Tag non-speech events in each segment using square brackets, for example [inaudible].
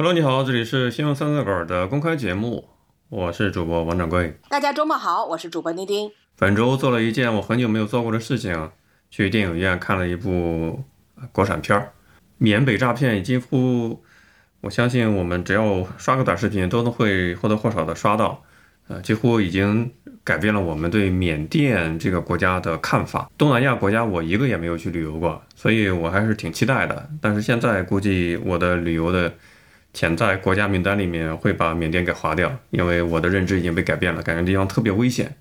Hello，你好，这里是新闻三字稿的公开节目，我是主播王掌柜。大家周末好，我是主播丁丁。本周做了一件我很久没有做过的事情，去电影院看了一部国产片儿《缅北诈骗》，几乎我相信我们只要刷个短视频，都能会或多或少的刷到。呃，几乎已经改变了我们对缅甸这个国家的看法。东南亚国家我一个也没有去旅游过，所以我还是挺期待的。但是现在估计我的旅游的潜在国家名单里面会把缅甸给划掉，因为我的认知已经被改变了，感觉地方特别危险。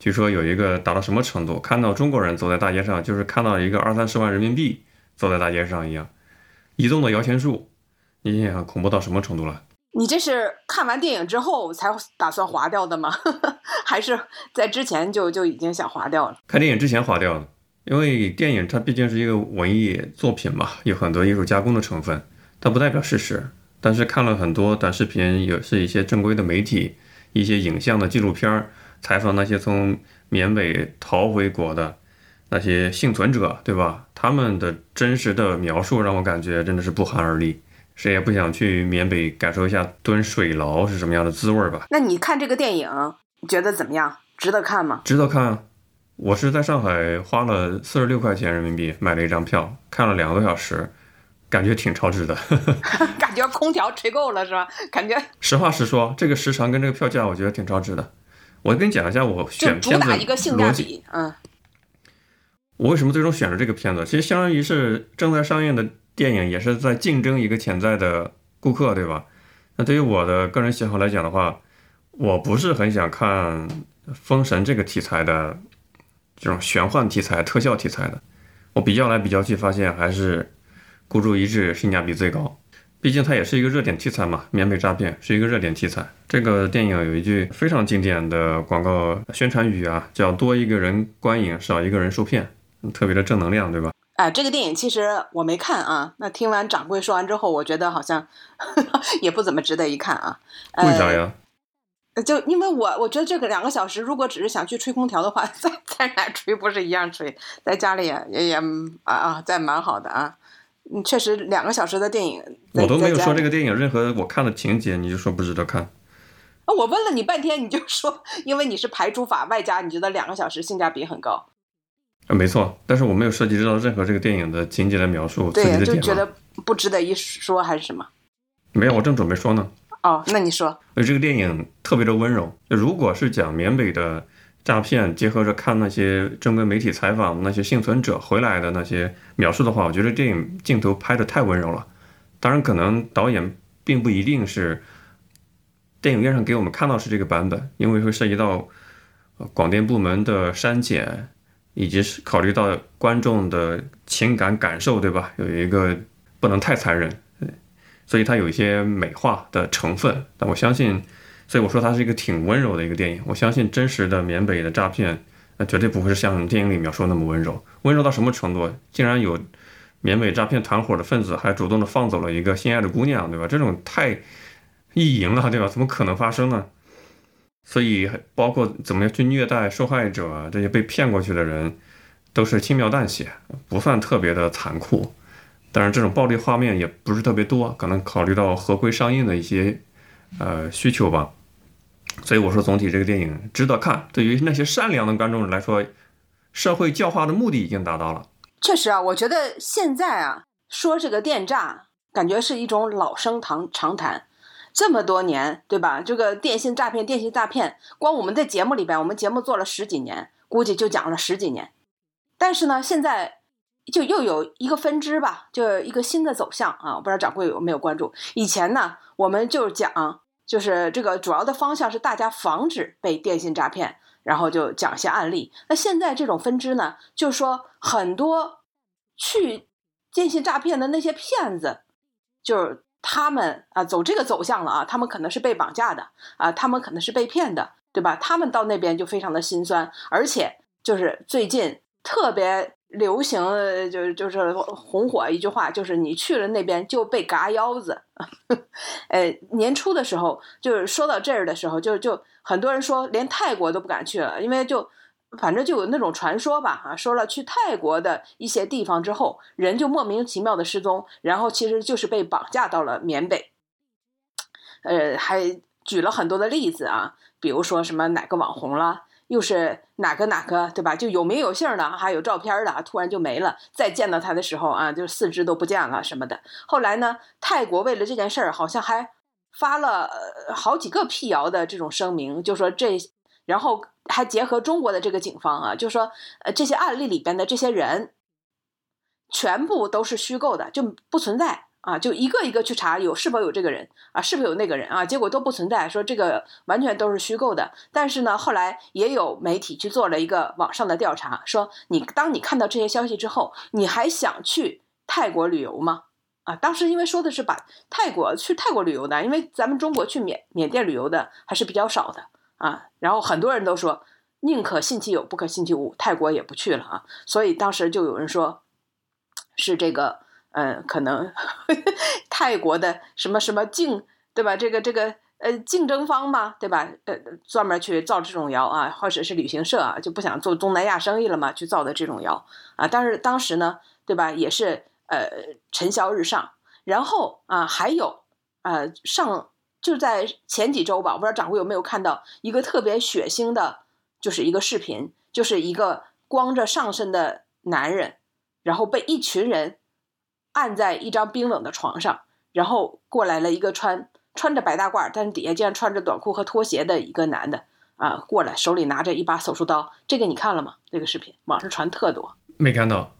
据说有一个达到什么程度，看到中国人走在大街上，就是看到一个二三十万人民币走在大街上一样，移动的摇钱树，你想想恐怖到什么程度了？你这是看完电影之后才打算划掉的吗？[laughs] 还是在之前就就已经想划掉了？看电影之前划掉的，因为电影它毕竟是一个文艺作品嘛，有很多艺术加工的成分，它不代表事实。但是看了很多短视频，也是一些正规的媒体，一些影像的纪录片采访那些从缅北逃回国的那些幸存者，对吧？他们的真实的描述让我感觉真的是不寒而栗。谁也不想去缅北感受一下蹲水牢是什么样的滋味吧？那你看这个电影，你觉得怎么样？值得看吗？值得看。我是在上海花了四十六块钱人民币买了一张票，看了两个多小时，感觉挺超值的。[laughs] 感觉空调吹够了是吧？感觉。实话实说，这个时长跟这个票价，我觉得挺超值的。我跟你讲一下我选片子逻辑。嗯。我为什么最终选了这个片子？其实相当于是正在上映的。电影也是在竞争一个潜在的顾客，对吧？那对于我的个人喜好来讲的话，我不是很想看《封神》这个题材的这种玄幻题材、特效题材的。我比较来比较去，发现还是《孤注一掷》性价比最高。毕竟它也是一个热点题材嘛，缅北诈骗是一个热点题材。这个电影有一句非常经典的广告宣传语啊，叫“多一个人观影，少一个人受骗”，特别的正能量，对吧？哎，这个电影其实我没看啊。那听完掌柜说完之后，我觉得好像 [laughs] 也不怎么值得一看啊。为啥呀？就因为我我觉得这个两个小时，如果只是想去吹空调的话，在在哪吹不是一样吹？在家里也也啊啊，在蛮好的啊。嗯，确实两个小时的电影，我都没有说这个电影任何我看的情节，你就说不值得看？啊，我问了你半天，你就说因为你是排除法，外加你觉得两个小时性价比很高。啊，没错，但是我没有涉及到任何这个电影的情节的描述。对，就觉得不值得一说，还是什么？没有，我正准备说呢。哦，那你说。呃，这个电影特别的温柔。如果是讲缅北的诈骗，结合着看那些正规媒体采访那些幸存者回来的那些描述的话，我觉得电影镜头拍的太温柔了。当然，可能导演并不一定是电影院上给我们看到是这个版本，因为会涉及到广电部门的删减。以及是考虑到观众的情感感受，对吧？有一个不能太残忍，所以它有一些美化的成分。但我相信，所以我说它是一个挺温柔的一个电影。我相信真实的缅北的诈骗，那绝对不会是像电影里描述那么温柔。温柔到什么程度？竟然有缅北诈骗团伙的分子还主动的放走了一个心爱的姑娘，对吧？这种太意淫了，对吧？怎么可能发生呢？所以，包括怎么样去虐待受害者，这些被骗过去的人，都是轻描淡写，不算特别的残酷。当然，这种暴力画面也不是特别多，可能考虑到合规上映的一些呃需求吧。所以我说，总体这个电影值得看。对于那些善良的观众来说，社会教化的目的已经达到了。确实啊，我觉得现在啊，说这个电诈，感觉是一种老生常常谈。这么多年，对吧？这个电信诈骗，电信诈骗，光我们在节目里边，我们节目做了十几年，估计就讲了十几年。但是呢，现在就又有一个分支吧，就一个新的走向啊！不知道掌柜有没有关注？以前呢，我们就讲，就是这个主要的方向是大家防止被电信诈骗，然后就讲一些案例。那现在这种分支呢，就是说很多去电信诈骗的那些骗子，就是。他们啊，走这个走向了啊，他们可能是被绑架的啊，他们可能是被骗的，对吧？他们到那边就非常的心酸，而且就是最近特别流行，就是就是红火一句话，就是你去了那边就被嘎腰子。呃，[laughs] 年初的时候，就是说到这儿的时候，就就很多人说连泰国都不敢去了，因为就。反正就有那种传说吧，啊，说了去泰国的一些地方之后，人就莫名其妙的失踪，然后其实就是被绑架到了缅北。呃，还举了很多的例子啊，比如说什么哪个网红了，又是哪个哪个，对吧？就有名有姓的，还有照片的，突然就没了。再见到他的时候啊，就四肢都不见了什么的。后来呢，泰国为了这件事儿，好像还发了好几个辟谣的这种声明，就说这，然后还结合中国的这个警方啊，就说呃这些案例里边的这些人，全部都是虚构的，就不存在。啊，就一个一个去查有是否有这个人啊，是否有那个人啊，结果都不存在，说这个完全都是虚构的。但是呢，后来也有媒体去做了一个网上的调查，说你当你看到这些消息之后，你还想去泰国旅游吗？啊，当时因为说的是把泰国去泰国旅游的，因为咱们中国去缅缅甸旅游的还是比较少的啊。然后很多人都说宁可信其有，不可信其无，泰国也不去了啊。所以当时就有人说，是这个。嗯，可能 [laughs] 泰国的什么什么竞，对吧？这个这个呃竞争方嘛，对吧？呃，专门去造这种谣啊，或者是旅行社啊，就不想做东南亚生意了嘛，去造的这种谣啊。但是当时呢，对吧？也是呃尘嚣日上。然后啊，还有呃上就在前几周吧，我不知道掌柜有没有看到一个特别血腥的，就是一个视频，就是一个光着上身的男人，然后被一群人。按在一张冰冷的床上，然后过来了一个穿穿着白大褂，但是底下竟然穿着短裤和拖鞋的一个男的啊，过来手里拿着一把手术刀。这个你看了吗？这个视频网上传特多，没看到，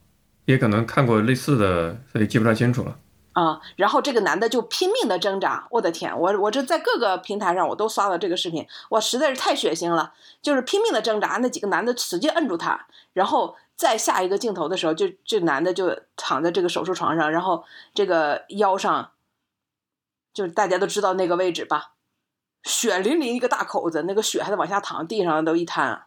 也可能看过类似的，所以记不太清楚了。啊，然后这个男的就拼命的挣扎，我的天，我我这在各个平台上我都刷到这个视频，我实在是太血腥了，就是拼命的挣扎，那几个男的使劲摁住他，然后再下一个镜头的时候，就这男的就躺在这个手术床上，然后这个腰上，就是大家都知道那个位置吧，血淋淋一个大口子，那个血还在往下淌，地上都一滩，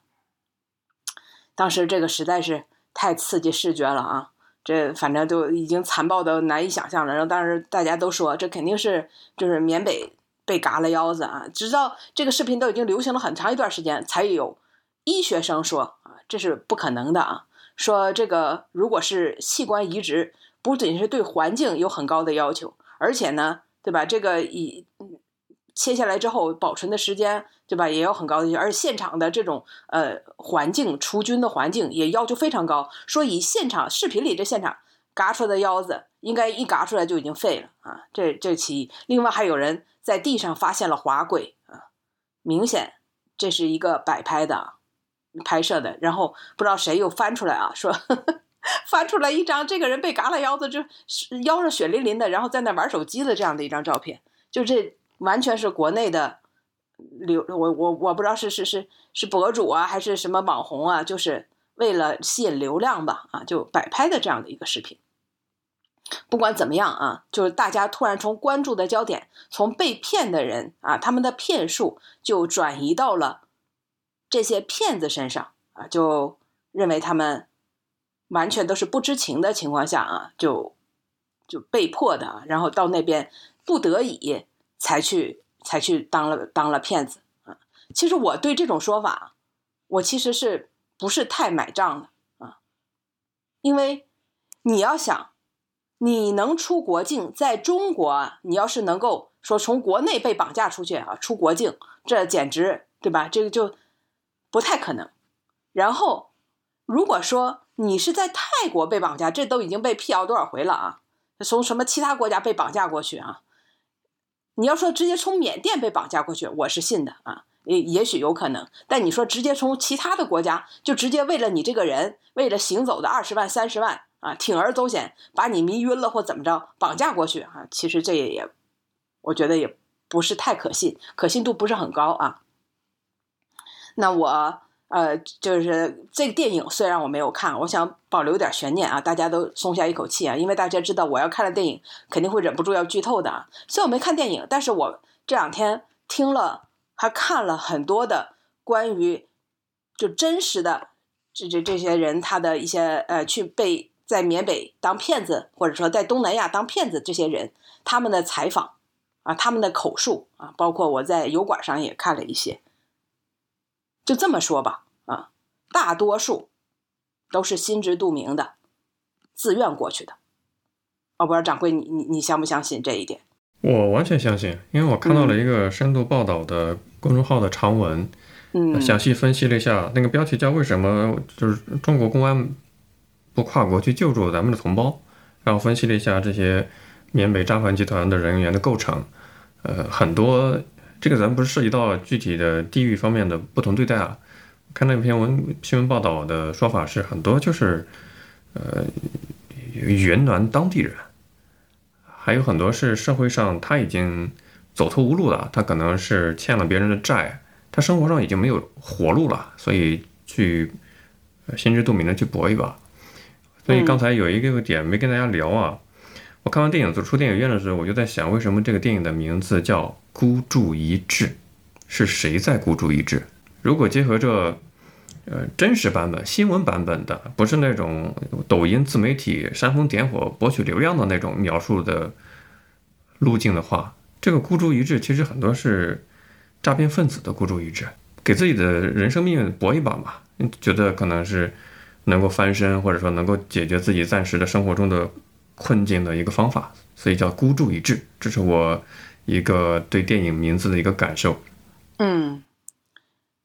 当时这个实在是太刺激视觉了啊。这反正就已经残暴的难以想象了，然后当时大家都说这肯定是就是缅北被嘎了腰子啊，直到这个视频都已经流行了很长一段时间，才有医学生说啊这是不可能的啊，说这个如果是器官移植，不仅是对环境有很高的要求，而且呢，对吧？这个以切下来之后保存的时间。对吧？也有很高的要求，而现场的这种呃环境，除菌的环境也要求非常高。说以现场视频里这现场嘎出来的腰子，应该一嘎出来就已经废了啊！这这其一。另外还有人在地上发现了滑轨啊，明显这是一个摆拍的拍摄的。然后不知道谁又翻出来啊，说 [laughs] 翻出来一张这个人被嘎了腰子，就腰上血淋淋的，然后在那玩手机的这样的一张照片，就这完全是国内的。流我我我不知道是是是是博主啊还是什么网红啊，就是为了吸引流量吧啊，就摆拍的这样的一个视频。不管怎么样啊，就是大家突然从关注的焦点从被骗的人啊，他们的骗术就转移到了这些骗子身上啊，就认为他们完全都是不知情的情况下啊，就就被迫的，然后到那边不得已才去。才去当了当了骗子啊！其实我对这种说法，我其实是不是太买账的啊？因为你要想，你能出国境，在中国，你要是能够说从国内被绑架出去啊，出国境，这简直对吧？这个就不太可能。然后，如果说你是在泰国被绑架，这都已经被辟谣多少回了啊？从什么其他国家被绑架过去啊？你要说直接从缅甸被绑架过去，我是信的啊，也也许有可能。但你说直接从其他的国家，就直接为了你这个人，为了行走的二十万、三十万啊，铤而走险把你迷晕了或怎么着绑架过去啊？其实这也，我觉得也不是太可信，可信度不是很高啊。那我。呃，就是这个电影虽然我没有看，我想保留点悬念啊，大家都松下一口气啊，因为大家知道我要看了电影，肯定会忍不住要剧透的啊。虽然我没看电影，但是我这两天听了还看了很多的关于就真实的这这这些人他的一些呃去被在缅北当骗子，或者说在东南亚当骗子这些人他们的采访啊，他们的口述啊，包括我在油管上也看了一些。就这么说吧，啊，大多数都是心知肚明的，自愿过去的。我不知道掌柜，你你你相不相信这一点？我完全相信，因为我看到了一个深度报道的公众号的长文，嗯，详细分析了一下，那个标题叫“为什么就是中国公安不跨国去救助咱们的同胞”，然后分析了一下这些缅北诈骗集团的人员的构成，呃，很多这个咱不是涉及到具体的地域方面的不同对待啊。看那篇文新闻报道的说法是，很多就是呃云南当地人。还有很多是社会上他已经走投无路了，他可能是欠了别人的债，他生活上已经没有活路了，所以去心知肚明的去搏一把。所以刚才有一个点没跟大家聊啊，我看完电影走出电影院的时候，我就在想，为什么这个电影的名字叫《孤注一掷》？是谁在孤注一掷？如果结合着呃真实版本、新闻版本的，不是那种抖音自媒体煽风点火博取流量的那种描述的路径的话，这个孤注一掷其实很多是诈骗分子的孤注一掷，给自己的人生命运搏一把嘛，觉得可能是能够翻身，或者说能够解决自己暂时的生活中的困境的一个方法，所以叫孤注一掷。这是我一个对电影名字的一个感受。嗯，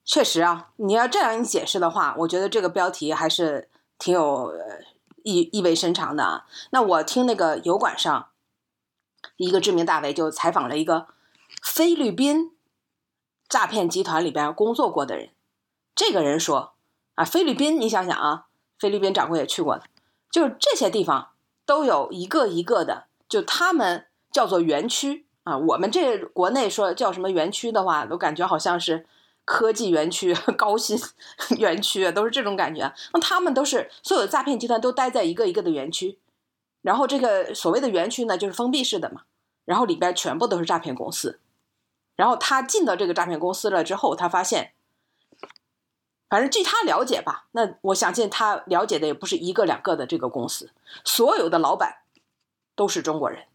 确实啊，你要这样一解释的话，我觉得这个标题还是挺有意意味深长的啊。那我听那个油管上一个知名大 V 就采访了一个菲律宾诈骗集团里边工作过的人，这个人说啊，菲律宾，你想想啊，菲律宾掌柜也去过的，就是这些地方都有一个一个的，就他们叫做园区。啊，我们这国内说叫什么园区的话，都感觉好像是科技园区、[laughs] 高新 [laughs] 园区，都是这种感觉。那他们都是所有的诈骗集团都待在一个一个的园区，然后这个所谓的园区呢，就是封闭式的嘛，然后里边全部都是诈骗公司。然后他进到这个诈骗公司了之后，他发现，反正据他了解吧，那我相信他了解的也不是一个两个的这个公司，所有的老板都是中国人。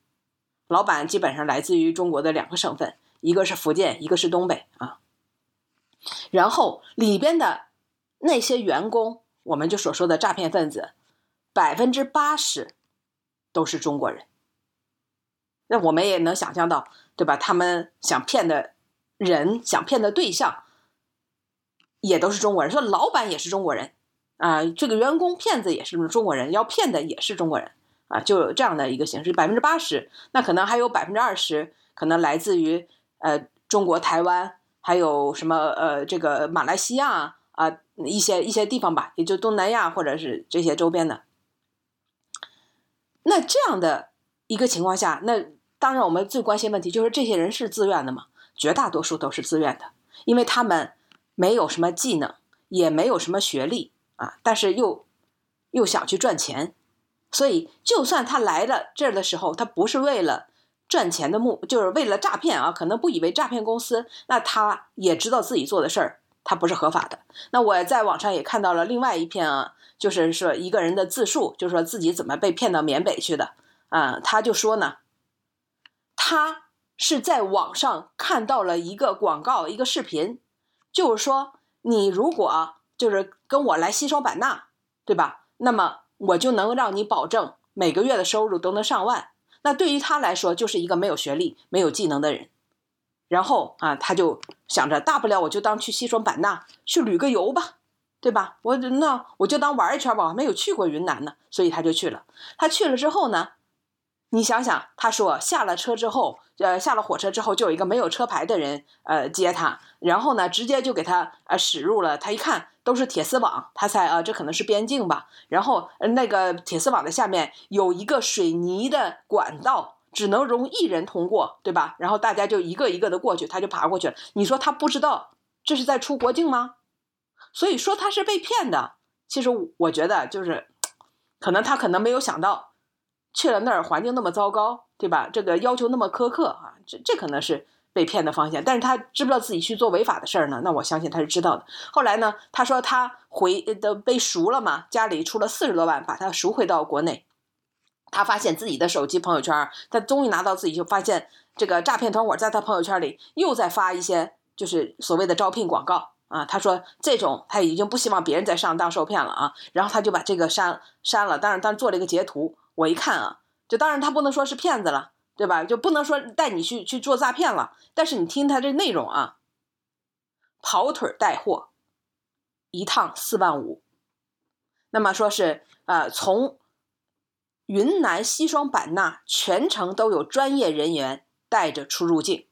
老板基本上来自于中国的两个省份，一个是福建，一个是东北啊。然后里边的那些员工，我们就所说的诈骗分子，百分之八十都是中国人。那我们也能想象到，对吧？他们想骗的人，想骗的对象，也都是中国人。说老板也是中国人啊，这个员工骗子也是中国人，要骗的也是中国人。啊，就有这样的一个形式，百分之八十，那可能还有百分之二十，可能来自于呃中国台湾，还有什么呃这个马来西亚啊一些一些地方吧，也就东南亚或者是这些周边的。那这样的一个情况下，那当然我们最关心问题就是这些人是自愿的吗？绝大多数都是自愿的，因为他们没有什么技能，也没有什么学历啊，但是又又想去赚钱。所以，就算他来了这儿的时候，他不是为了赚钱的目，就是为了诈骗啊，可能不以为诈骗公司，那他也知道自己做的事儿，他不是合法的。那我在网上也看到了另外一篇啊，就是说一个人的自述，就是说自己怎么被骗到缅北去的啊，他就说呢，他是在网上看到了一个广告，一个视频，就是说你如果就是跟我来西双版纳，对吧？那么我就能让你保证每个月的收入都能上万，那对于他来说就是一个没有学历、没有技能的人。然后啊，他就想着，大不了我就当去西双版纳去旅个游吧，对吧？我那我就当玩一圈吧，我没有去过云南呢，所以他就去了。他去了之后呢，你想想，他说下了车之后，呃，下了火车之后，就有一个没有车牌的人呃接他，然后呢，直接就给他呃驶入了。他一看。都是铁丝网，他猜啊，这可能是边境吧。然后那个铁丝网的下面有一个水泥的管道，只能容一人通过，对吧？然后大家就一个一个的过去，他就爬过去了。你说他不知道这是在出国境吗？所以说他是被骗的。其实我觉得就是，可能他可能没有想到，去了那儿环境那么糟糕，对吧？这个要求那么苛刻啊，这这可能是。被骗的方向，但是他知不知道自己去做违法的事儿呢？那我相信他是知道的。后来呢，他说他回的被赎了嘛，家里出了四十多万，把他赎回到国内。他发现自己的手机朋友圈，他终于拿到自己，就发现这个诈骗团伙在他朋友圈里又在发一些就是所谓的招聘广告啊。他说这种他已经不希望别人再上当受骗了啊，然后他就把这个删删了。当然，当时做了一个截图，我一看啊，就当然他不能说是骗子了。对吧？就不能说带你去去做诈骗了，但是你听他这内容啊，跑腿带货，一趟四万五。那么说是呃，从云南西双版纳全程都有专业人员带着出入境，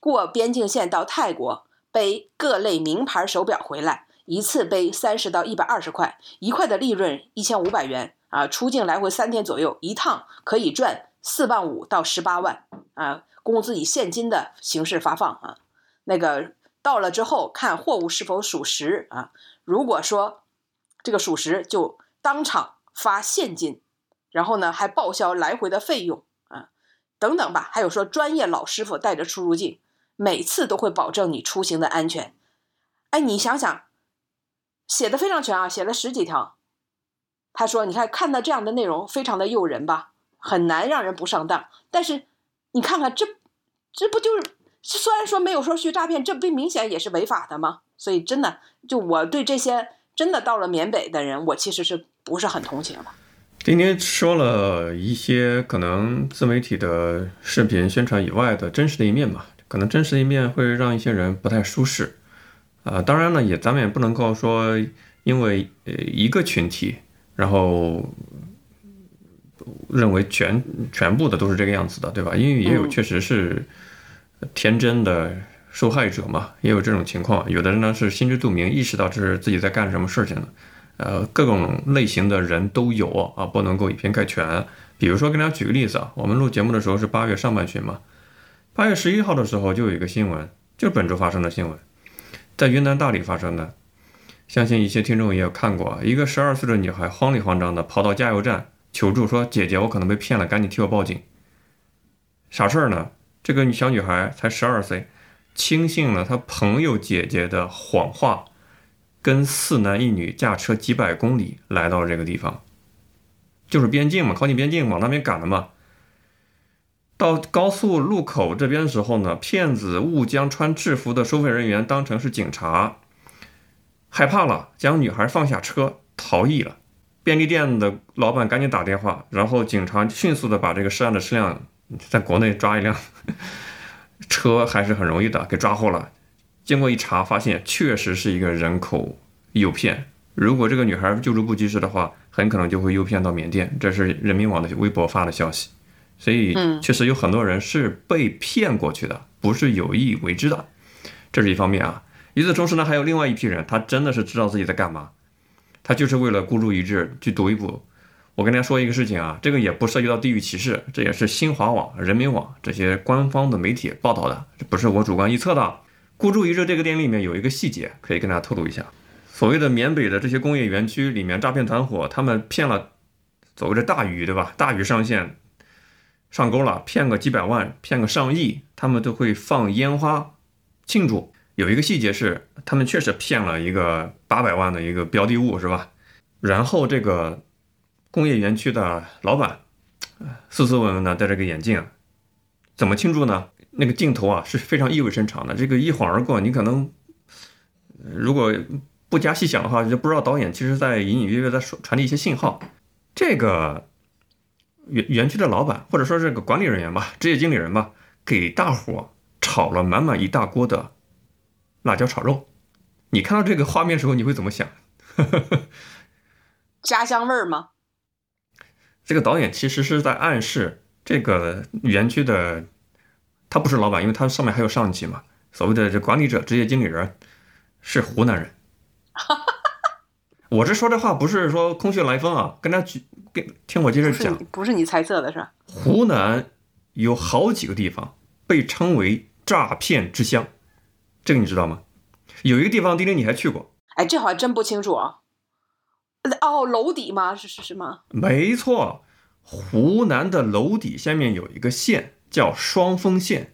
过边境线到泰国背各类名牌手表回来，一次背三十到一百二十块，一块的利润一千五百元啊，出境来回三天左右，一趟可以赚。四万五到十八万啊，工资以现金的形式发放啊。那个到了之后，看货物是否属实啊。如果说这个属实，就当场发现金，然后呢还报销来回的费用啊，等等吧。还有说专业老师傅带着出入境，每次都会保证你出行的安全。哎，你想想，写的非常全啊，写了十几条。他说：“你看看到这样的内容，非常的诱人吧。”很难让人不上当，但是你看看这，这不就是虽然说没有说去诈骗，这不明显也是违法的吗？所以真的，就我对这些真的到了缅北的人，我其实是不是很同情的。今天说了一些可能自媒体的视频宣传以外的真实的一面吧，可能真实的一面会让一些人不太舒适啊。当然呢，也咱们也不能够说因为呃一个群体，然后。认为全全部的都是这个样子的，对吧？因为也有确实是天真的受害者嘛，也有这种情况。有的人呢是心知肚明，意识到这是自己在干什么事情的。呃，各种类型的人都有啊，不能够以偏概全。比如说，跟大家举个例子啊，我们录节目的时候是八月上半旬嘛，八月十一号的时候就有一个新闻，就是本周发生的新闻，在云南大理发生的。相信一些听众也有看过，一个十二岁的女孩慌里慌张的跑到加油站。求助说：“姐姐，我可能被骗了，赶紧替我报警。”啥事儿呢？这个小女孩才十二岁，轻信了她朋友姐姐的谎话，跟四男一女驾车几百公里来到了这个地方，就是边境嘛，靠近边境往那边赶的嘛。到高速路口这边的时候呢，骗子误将穿制服的收费人员当成是警察，害怕了，将女孩放下车逃逸了。便利店的老板赶紧打电话，然后警察迅速的把这个涉案的车辆，在国内抓一辆车还是很容易的，给抓获了。经过一查，发现确实是一个人口诱骗。如果这个女孩救助不及时的话，很可能就会诱骗到缅甸。这是人民网的微博发的消息，所以确实有很多人是被骗过去的，不是有意为之的。这是一方面啊。与此同时呢，还有另外一批人，他真的是知道自己在干嘛。他就是为了孤注一掷去赌一赌。我跟大家说一个事情啊，这个也不涉及到地域歧视，这也是新华网、人民网这些官方的媒体报道的，这不是我主观臆测的。孤注一掷这个电影里面有一个细节，可以跟大家透露一下：所谓的缅北的这些工业园区里面，诈骗团伙他们骗了所谓的大鱼，对吧？大鱼上线上钩了，骗个几百万，骗个上亿，他们都会放烟花庆祝。有一个细节是，他们确实骗了一个八百万的一个标的物，是吧？然后这个工业园区的老板斯斯文文的戴着个眼镜，怎么庆祝呢？那个镜头啊是非常意味深长的。这个一晃而过，你可能如果不加细想的话，就不知道导演其实在隐隐约约在说传递一些信号。这个园园区的老板或者说这个管理人员吧，职业经理人吧，给大伙炒了满满一大锅的。辣椒炒肉，你看到这个画面的时候，你会怎么想？[laughs] 家乡味儿吗？这个导演其实是在暗示这个园区的，他不是老板，因为他上面还有上级嘛。所谓的这管理者、职业经理人是湖南人。我这说这话不是说空穴来风啊，跟他举，跟听我接着讲，不是你猜测的是吧？湖南有好几个地方被称为诈骗之乡。这个你知道吗？有一个地方，丁丁你还去过？哎，这还真不清楚啊。哦，娄底吗？是是是吗？没错，湖南的娄底下面有一个县叫双峰县，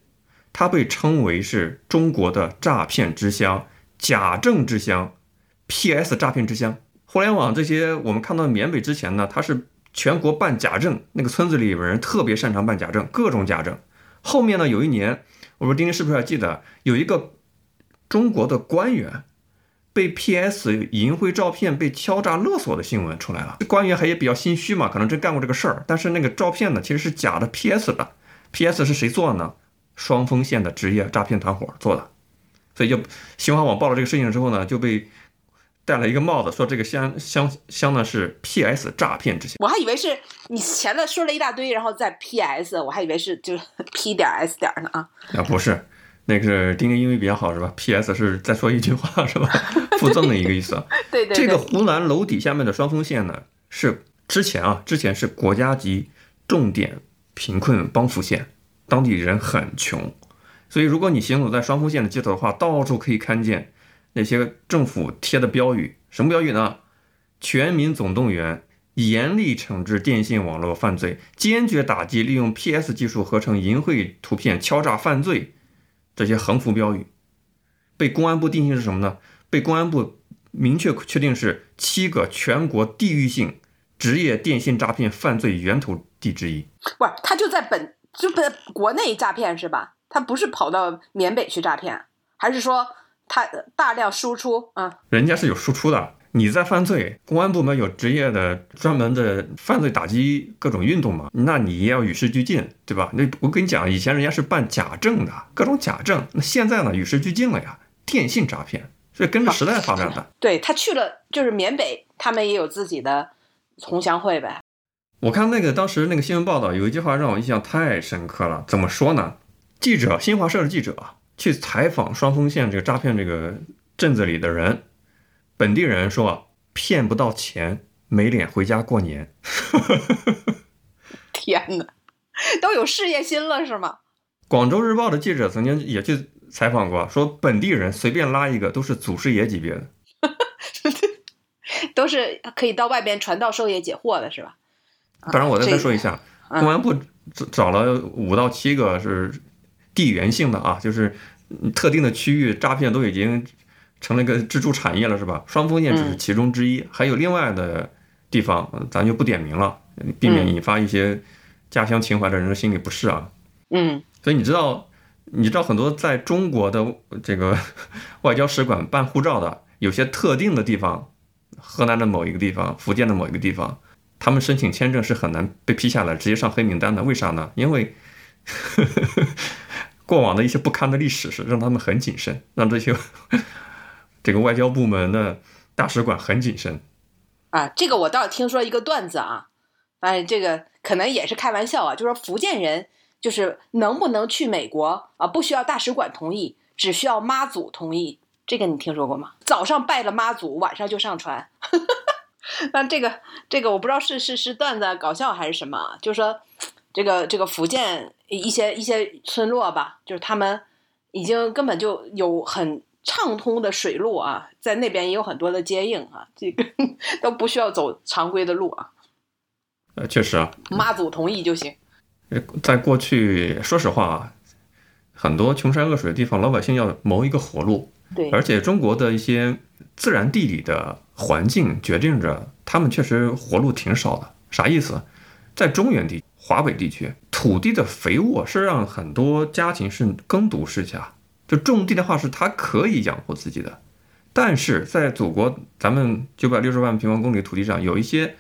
它被称为是中国的诈骗之乡、假证之乡、PS 诈骗之乡。互联网这些我们看到缅北之前呢，它是全国办假证，那个村子里边人特别擅长办假证，各种假证。后面呢，有一年，我说丁丁是不是还记得有一个？中国的官员被 PS 淫秽照片被敲诈勒索的新闻出来了，官员还也比较心虚嘛，可能真干过这个事儿。但是那个照片呢，其实是假的，PS 的 PS 是谁做的呢？双峰县的职业诈骗团伙做的，所以就新华网报了这个事情之后呢，就被戴了一个帽子，说这个相相相呢是 PS 诈骗之嫌。我还以为是你前面说了一大堆，然后再 PS，我还以为是就是 P 点 S 点呢啊。啊，不是，那个是丁丁英语比较好是吧？PS 是再说一句话是吧？[laughs] 附赠的一个意思。对对对，这个湖南娄底下面的双峰县呢，是之前啊，之前是国家级重点贫困帮扶县，当地人很穷，所以如果你行走在双峰县的街头的话，到处可以看见那些政府贴的标语，什么标语呢？全民总动员，严厉惩治电信网络犯罪，坚决打击利用 PS 技术合成淫秽图片敲诈犯罪，这些横幅标语，被公安部定性是什么呢？被公安部明确确定是七个全国地域性职业电信诈骗犯罪源头地之一。不是他就在本就在国内诈骗是吧？他不是跑到缅北去诈骗，还是说他大量输出？嗯，人家是有输出的。你在犯罪，公安部门有职业的专门的犯罪打击各种运动嘛？那你也要与时俱进，对吧？那我跟你讲，以前人家是办假证的，各种假证。那现在呢，与时俱进了呀，电信诈骗是跟着时代发展的。对他去了就是缅北，他们也有自己的同乡会呗。我看那个当时那个新闻报道有一句话让我印象太深刻了，怎么说呢？记者新华社的记者去采访双峰县这个诈骗这个镇子里的人。本地人说骗不到钱，没脸回家过年。[laughs] 天哪，都有事业心了是吗？广州日报的记者曾经也去采访过，说本地人随便拉一个都是祖师爷级别的，都是可以到外边传道授业解惑的是吧？当然，我再再说一下，公安部找了五到七个是地缘性的啊，就是特定的区域诈骗都已经。成了一个支柱产业了，是吧？双峰县只是其中之一，还有另外的地方，咱就不点名了，避免引发一些家乡情怀的人的心理不适啊。嗯，所以你知道，你知道很多在中国的这个 [laughs] 外交使馆办护照的，有些特定的地方，河南的某一个地方，福建的某一个地方，他们申请签证是很难被批下来，直接上黑名单的。为啥呢？因为 [laughs] 过往的一些不堪的历史是让他们很谨慎，让这些。这个外交部门的大使馆很谨慎啊，这个我倒听说一个段子啊，哎这个可能也是开玩笑啊，就说福建人就是能不能去美国啊，不需要大使馆同意，只需要妈祖同意。这个你听说过吗？早上拜了妈祖，晚上就上船。[laughs] 那这个这个我不知道是是是段子搞笑还是什么，就是说这个这个福建一些一些村落吧，就是他们已经根本就有很。畅通的水路啊，在那边也有很多的接应啊，这个 [laughs] 都不需要走常规的路啊。呃，确实啊，妈祖同意就行。在过去，说实话啊，很多穷山恶水的地方，老百姓要谋一个活路。对。而且中国的一些自然地理的环境决定着，他们确实活路挺少的。啥意思？在中原地、华北地区，土地的肥沃是让很多家庭是耕读世家。就种地的话，是它可以养活自己的，但是在祖国咱们九百六十万平方公里土地上，有一些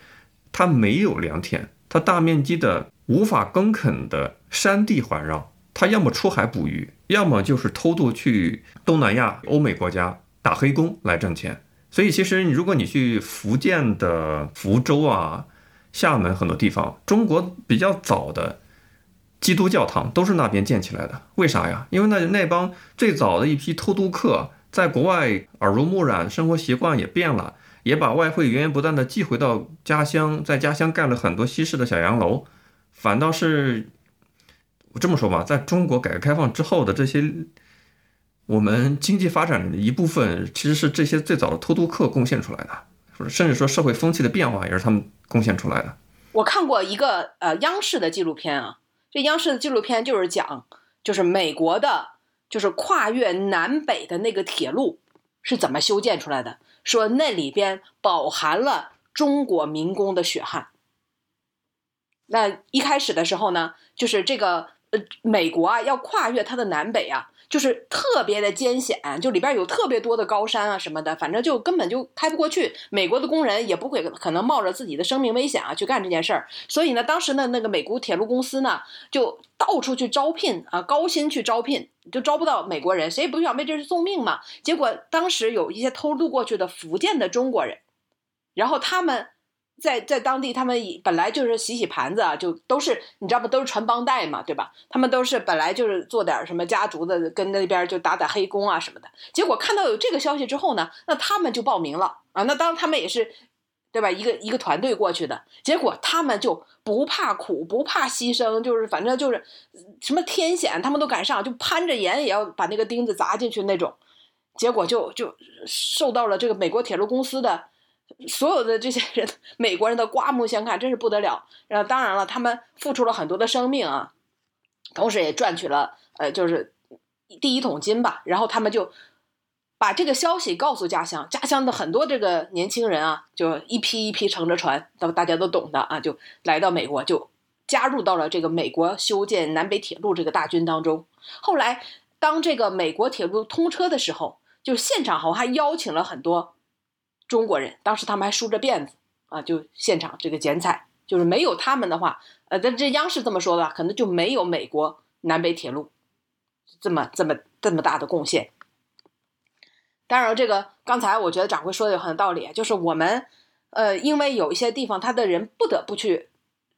它没有良田，它大面积的无法耕垦的山地环绕，它要么出海捕鱼，要么就是偷渡去东南亚、欧美国家打黑工来挣钱。所以，其实如果你去福建的福州啊、厦门很多地方，中国比较早的。基督教堂都是那边建起来的，为啥呀？因为那那帮最早的一批偷渡客在国外耳濡目染，生活习惯也变了，也把外汇源源不断的寄回到家乡，在家乡盖了很多西式的小洋楼。反倒是我这么说吧，在中国改革开放之后的这些我们经济发展的一部分，其实是这些最早的偷渡客贡献出来的，甚至说社会风气的变化也是他们贡献出来的。我看过一个呃央视的纪录片啊。这央视的纪录片就是讲，就是美国的，就是跨越南北的那个铁路是怎么修建出来的。说那里边饱含了中国民工的血汗。那一开始的时候呢，就是这个呃，美国啊要跨越它的南北啊，就是特别的艰险，就里边有特别多的高山啊什么的，反正就根本就开不过去。美国的工人也不会可能冒着自己的生命危险啊去干这件事儿。所以呢，当时呢那个美国铁路公司呢就到处去招聘啊，高薪去招聘，就招不到美国人，谁也不想为这事送命嘛。结果当时有一些偷渡过去的福建的中国人，然后他们。在在当地，他们本来就是洗洗盘子啊，就都是你知道不，都是传帮带嘛，对吧？他们都是本来就是做点什么家族的，跟那边就打打黑工啊什么的。结果看到有这个消息之后呢，那他们就报名了啊。那当他们也是，对吧？一个一个团队过去的，结果他们就不怕苦，不怕牺牲，就是反正就是什么天险他们都敢上，就攀着岩也要把那个钉子砸进去那种。结果就就受到了这个美国铁路公司的。所有的这些人，美国人都刮目相看，真是不得了。然后，当然了，他们付出了很多的生命啊，同时也赚取了呃，就是第一桶金吧。然后他们就把这个消息告诉家乡，家乡的很多这个年轻人啊，就一批一批乘着船，都大家都懂的啊，就来到美国，就加入到了这个美国修建南北铁路这个大军当中。后来，当这个美国铁路通车的时候，就现场好像还邀请了很多。中国人当时他们还梳着辫子啊，就现场这个剪彩，就是没有他们的话，呃，这这央视这么说的，可能就没有美国南北铁路这么这么这么大的贡献。当然，这个刚才我觉得掌柜说的有很有道理，就是我们呃，因为有一些地方他的人不得不去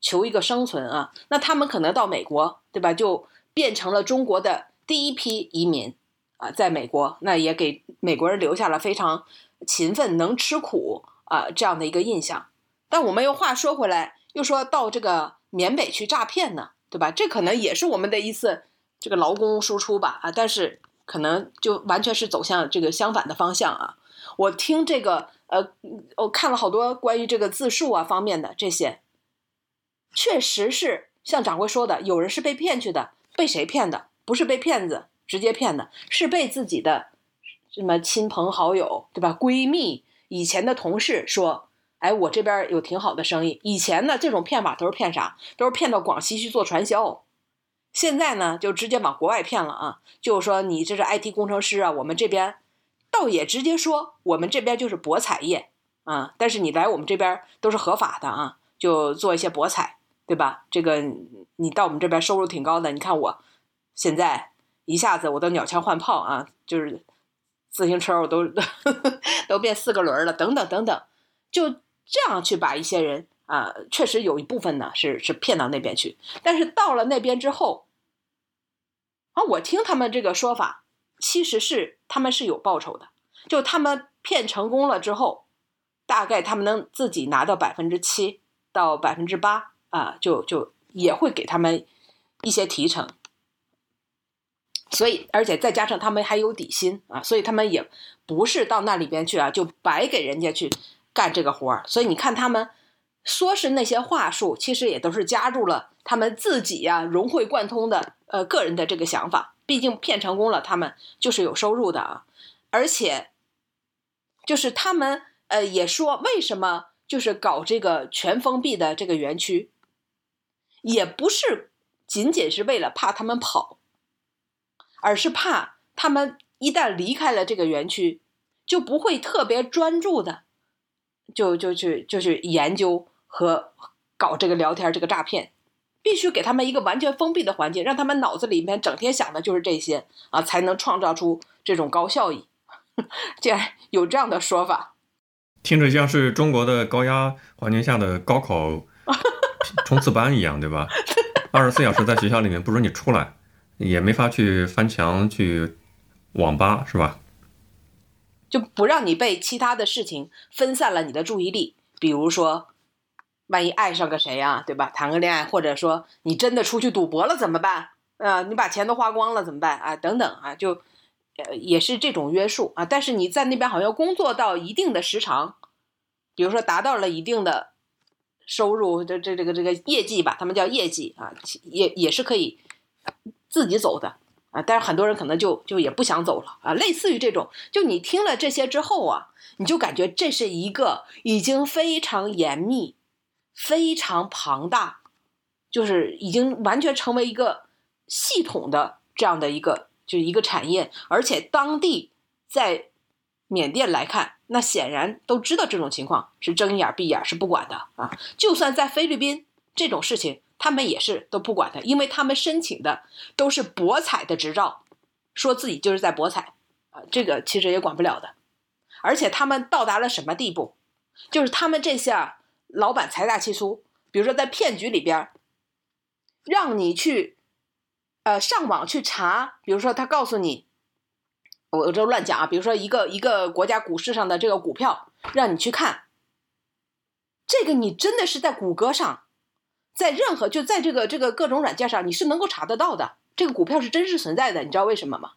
求一个生存啊，那他们可能到美国，对吧？就变成了中国的第一批移民啊，在美国，那也给美国人留下了非常。勤奋能吃苦啊，这样的一个印象。但我们又话说回来，又说到这个缅北去诈骗呢，对吧？这可能也是我们的一次这个劳工输出吧啊，但是可能就完全是走向这个相反的方向啊。我听这个呃，我看了好多关于这个自述啊方面的这些，确实是像掌柜说的，有人是被骗去的，被谁骗的？不是被骗子直接骗的，是被自己的。什么亲朋好友，对吧？闺蜜、以前的同事说：“哎，我这边有挺好的生意。”以前呢，这种骗法都是骗啥？都是骗到广西去做传销。现在呢，就直接往国外骗了啊！就是说你这是 IT 工程师啊，我们这边倒也直接说，我们这边就是博彩业啊。但是你来我们这边都是合法的啊，就做一些博彩，对吧？这个你到我们这边收入挺高的。你看我现在一下子我都鸟枪换炮啊，就是。自行车我都 [laughs] 都变四个轮了，等等等等，就这样去把一些人啊，确实有一部分呢是是骗到那边去，但是到了那边之后，啊，我听他们这个说法，其实是他们是有报酬的，就他们骗成功了之后，大概他们能自己拿到百分之七到百分之八啊，就就也会给他们一些提成。所以，而且再加上他们还有底薪啊，所以他们也不是到那里边去啊，就白给人家去干这个活儿。所以你看，他们说是那些话术，其实也都是加入了他们自己呀融会贯通的呃个人的这个想法。毕竟骗成功了，他们就是有收入的啊。而且，就是他们呃也说，为什么就是搞这个全封闭的这个园区，也不是仅仅是为了怕他们跑。而是怕他们一旦离开了这个园区，就不会特别专注的，就就去就去研究和搞这个聊天这个诈骗，必须给他们一个完全封闭的环境，让他们脑子里面整天想的就是这些啊，才能创造出这种高效益。[laughs] 竟然有这样的说法，听着像是中国的高压环境下的高考 [laughs] 冲刺班一样，对吧？二十四小时在学校里面不准你出来。也没法去翻墙去网吧是吧？就不让你被其他的事情分散了你的注意力，比如说，万一爱上个谁呀，对吧？谈个恋爱，或者说你真的出去赌博了怎么办？啊，你把钱都花光了怎么办？啊，等等啊，就呃也是这种约束啊。但是你在那边好像工作到一定的时长，比如说达到了一定的收入这这这个这个业绩吧，他们叫业绩啊，也也是可以。自己走的啊，但是很多人可能就就也不想走了啊。类似于这种，就你听了这些之后啊，你就感觉这是一个已经非常严密、非常庞大，就是已经完全成为一个系统的这样的一个就是一个产业，而且当地在缅甸来看，那显然都知道这种情况是睁一眼闭一眼是不管的啊。就算在菲律宾这种事情，他们也是都不管的，因为他们申请的都是博彩的执照，说自己就是在博彩啊，这个其实也管不了的。而且他们到达了什么地步？就是他们这些啊老板财大气粗，比如说在骗局里边，让你去呃上网去查，比如说他告诉你，我这乱讲啊，比如说一个一个国家股市上的这个股票，让你去看，这个你真的是在谷歌上，在任何就在这个这个各种软件上，你是能够查得到的，这个股票是真实存在的，你知道为什么吗？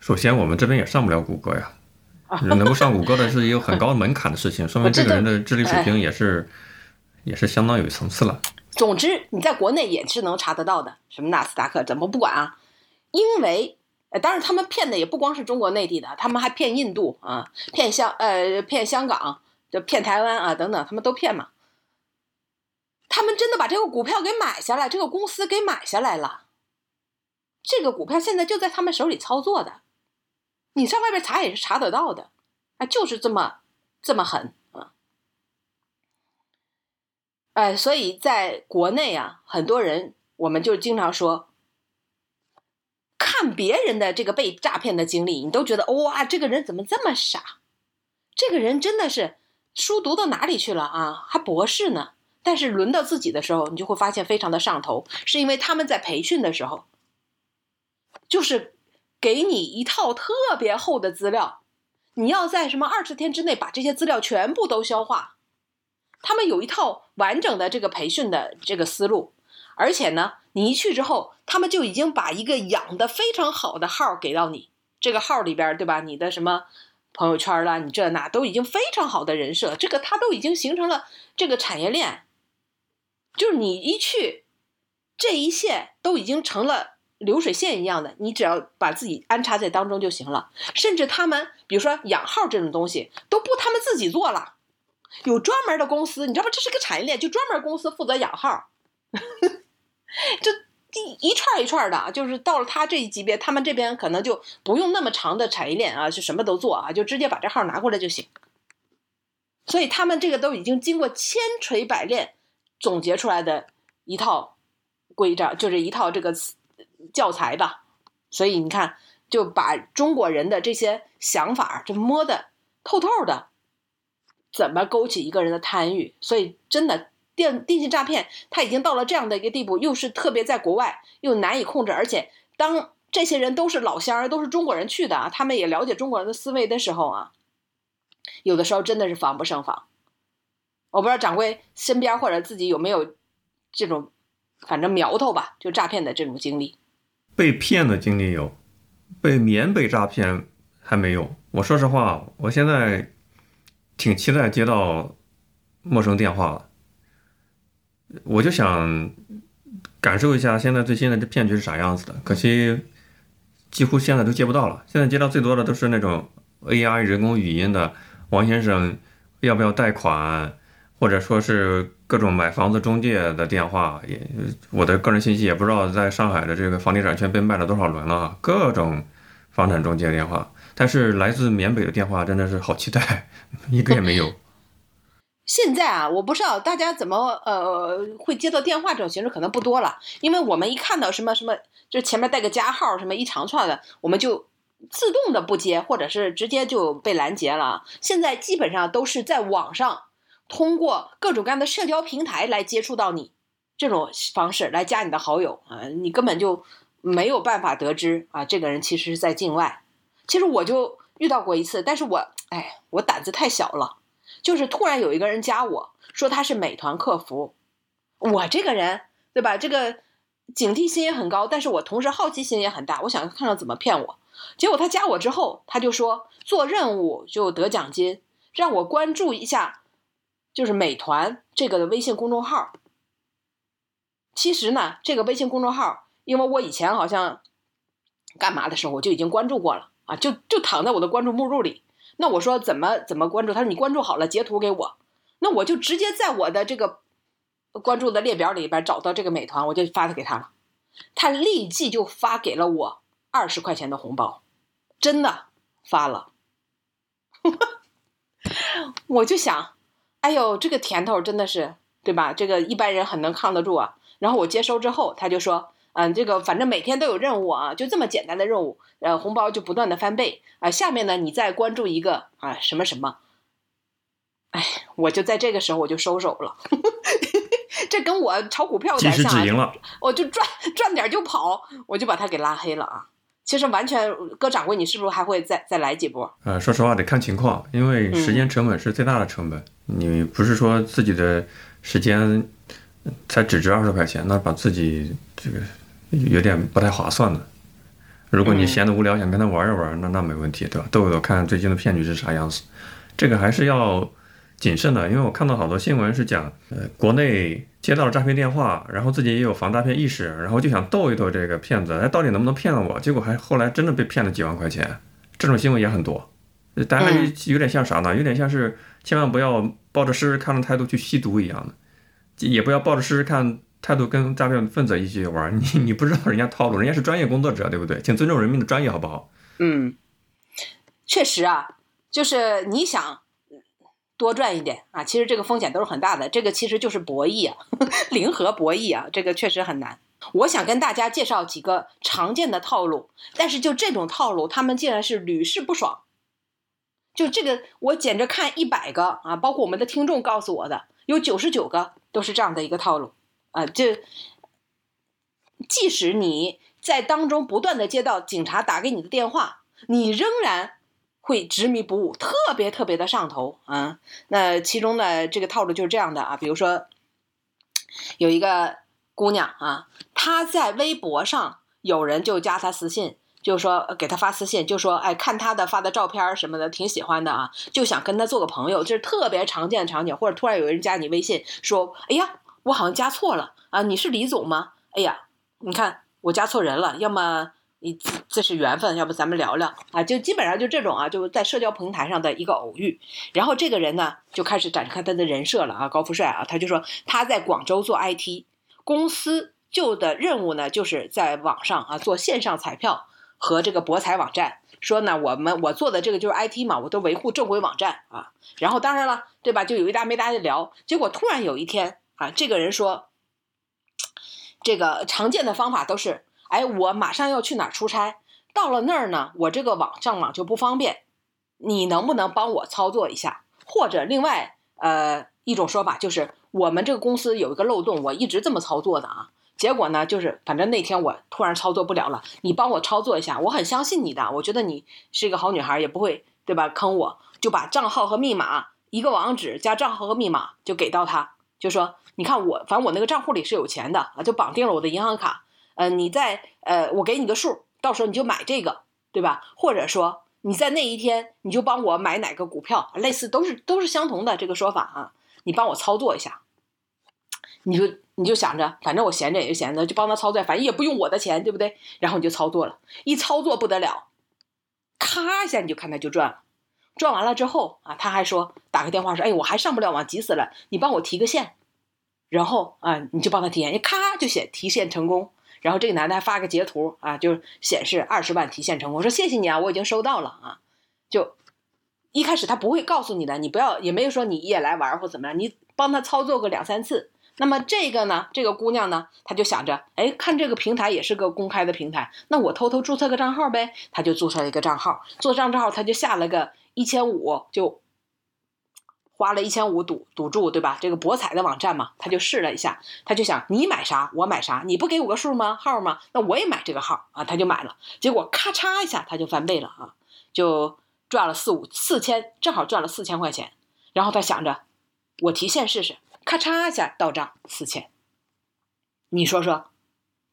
首先，我们这边也上不了谷歌呀。能够上谷歌的是一个很高门槛的事情，[laughs] 说明这个人的智力水平也是也是相当有层次了。总之，你在国内也是能查得到的，什么纳斯达克怎么不管啊？因为，呃，当然他们骗的也不光是中国内地的，他们还骗印度啊，骗香呃骗香港，就骗台湾啊等等，他们都骗嘛。他们真的把这个股票给买下来，这个公司给买下来了，这个股票现在就在他们手里操作的。你上外边查也是查得到的，啊，就是这么这么狠啊！哎，所以在国内啊，很多人我们就经常说，看别人的这个被诈骗的经历，你都觉得哇，这个人怎么这么傻？这个人真的是书读到哪里去了啊？还博士呢？但是轮到自己的时候，你就会发现非常的上头，是因为他们在培训的时候，就是。给你一套特别厚的资料，你要在什么二十天之内把这些资料全部都消化。他们有一套完整的这个培训的这个思路，而且呢，你一去之后，他们就已经把一个养的非常好的号给到你，这个号里边，对吧？你的什么朋友圈啦，你这那都已经非常好的人设，这个他都已经形成了这个产业链，就是你一去，这一线都已经成了。流水线一样的，你只要把自己安插在当中就行了。甚至他们，比如说养号这种东西，都不他们自己做了，有专门的公司，你知道不？这是个产业链，就专门公司负责养号，[laughs] 这一一串一串的，就是到了他这一级别，他们这边可能就不用那么长的产业链啊，就什么都做啊，就直接把这号拿过来就行。所以他们这个都已经经过千锤百炼总结出来的一套规章，就是一套这个。教材吧，所以你看，就把中国人的这些想法就摸得透透的，怎么勾起一个人的贪欲？所以真的电电信诈骗，它已经到了这样的一个地步，又是特别在国外又难以控制，而且当这些人都是老乡，都是中国人去的啊，他们也了解中国人的思维的时候啊，有的时候真的是防不胜防。我不知道掌柜身边或者自己有没有这种，反正苗头吧，就诈骗的这种经历。被骗的经历有，被缅北诈骗还没有。我说实话，我现在挺期待接到陌生电话了。我就想感受一下现在最新的这骗局是啥样子的。可惜几乎现在都接不到了。现在接到最多的都是那种 AI 人工语音的，王先生要不要贷款？或者说是各种买房子中介的电话，也我的个人信息也不知道在上海的这个房地产圈被卖了多少轮了，各种房产中介电话，但是来自缅北的电话真的是好期待，[laughs] 一个也没有。[laughs] 现在啊，我不知道大家怎么呃会接到电话这种形式可能不多了，因为我们一看到什么什么，就前面带个加号什么一长串的，我们就自动的不接，或者是直接就被拦截了。现在基本上都是在网上。通过各种各样的社交平台来接触到你，这种方式来加你的好友啊，你根本就没有办法得知啊，这个人其实是在境外。其实我就遇到过一次，但是我哎，我胆子太小了，就是突然有一个人加我说他是美团客服，我这个人对吧？这个警惕心也很高，但是我同时好奇心也很大，我想看看怎么骗我。结果他加我之后，他就说做任务就得奖金，让我关注一下。就是美团这个的微信公众号，其实呢，这个微信公众号，因为我以前好像干嘛的时候我就已经关注过了啊，就就躺在我的关注目录里。那我说怎么怎么关注？他说你关注好了，截图给我。那我就直接在我的这个关注的列表里边找到这个美团，我就发他给他了，他立即就发给了我二十块钱的红包，真的发了。[laughs] 我就想，哎呦，这个甜头真的是，对吧？这个一般人很能扛得住啊。然后我接收之后，他就说，嗯，这个反正每天都有任务啊，就这么简单的任务，呃，红包就不断的翻倍啊。下面呢，你再关注一个啊什么什么，哎，我就在这个时候我就收手了。[laughs] 这跟我炒股票有点像，止盈了，我就赚赚点就跑，我就把他给拉黑了啊。其实完全，哥掌柜，你是不是还会再再来几波？呃，说实话得看情况，因为时间成本是最大的成本。你不是说自己的时间才只值二十块钱，那把自己这个有点不太划算的。如果你闲得无聊想跟他玩一玩，那那没问题，对吧？逗一逗，看最近的骗局是啥样子。这个还是要。谨慎的，因为我看到好多新闻是讲，呃，国内接到了诈骗电话，然后自己也有防诈骗意识，然后就想逗一逗这个骗子，哎，到底能不能骗了我？结果还后来真的被骗了几万块钱，这种新闻也很多。大家有点像啥呢？有点像是千万不要抱着试试看的态度去吸毒一样的，也不要抱着试试看态度跟诈骗分子一起玩。你你不知道人家套路，人家是专业工作者，对不对？请尊重人民的专业，好不好？嗯，确实啊，就是你想。多赚一点啊！其实这个风险都是很大的，这个其实就是博弈啊，[laughs] 零和博弈啊，这个确实很难。我想跟大家介绍几个常见的套路，但是就这种套路，他们竟然是屡试不爽。就这个，我捡着看一百个啊，包括我们的听众告诉我的，有九十九个都是这样的一个套路啊。这即使你在当中不断的接到警察打给你的电话，你仍然。会执迷不悟，特别特别的上头啊！那其中呢这个套路就是这样的啊，比如说有一个姑娘啊，她在微博上有人就加她私信，就说给她发私信，就说哎，看她的发的照片什么的，挺喜欢的啊，就想跟她做个朋友，这是特别常见的场景。或者突然有人加你微信说，哎呀，我好像加错了啊，你是李总吗？哎呀，你看我加错人了，要么。你这是缘分，要不咱们聊聊啊？就基本上就这种啊，就在社交平台上的一个偶遇。然后这个人呢，就开始展开他的人设了啊，高富帅啊，他就说他在广州做 IT 公司，就的任务呢，就是在网上啊做线上彩票和这个博彩网站。说呢，我们我做的这个就是 IT 嘛，我都维护正规网站啊。然后当然了，对吧？就有一搭没搭的聊。结果突然有一天啊，这个人说，这个常见的方法都是。哎，我马上要去哪儿出差，到了那儿呢，我这个网上网就不方便，你能不能帮我操作一下？或者另外，呃，一种说法就是，我们这个公司有一个漏洞，我一直这么操作的啊，结果呢，就是反正那天我突然操作不了了，你帮我操作一下，我很相信你的，我觉得你是一个好女孩，也不会对吧？坑我，就把账号和密码，一个网址加账号和密码就给到他，就说，你看我，反正我那个账户里是有钱的啊，就绑定了我的银行卡。呃，你在呃，我给你个数，到时候你就买这个，对吧？或者说你在那一天你就帮我买哪个股票，类似都是都是相同的这个说法啊。你帮我操作一下，你就你就想着，反正我闲着也是闲着，就帮他操作，反正也不用我的钱，对不对？然后你就操作了，一操作不得了，咔一下你就看他就赚了，赚完了之后啊，他还说打个电话说，哎，我还上不了网，急死了，你帮我提个现，然后啊，你就帮他提现，一咔就写提现成功。然后这个男的还发个截图啊，就显示二十万提现成功。我说谢谢你啊，我已经收到了啊。就一开始他不会告诉你的，你不要也没有说你也来玩或怎么样，你帮他操作个两三次。那么这个呢，这个姑娘呢，她就想着，哎，看这个平台也是个公开的平台，那我偷偷注册个账号呗。她就注册了一个账号，做账号，她就下了个一千五就。花了一千五赌赌注，对吧？这个博彩的网站嘛，他就试了一下，他就想你买啥我买啥，你不给我个数吗？号吗？那我也买这个号啊，他就买了，结果咔嚓一下他就翻倍了啊，就赚了四五四千，正好赚了四千块钱。然后他想着，我提现试试，咔嚓一下到账四千。你说说，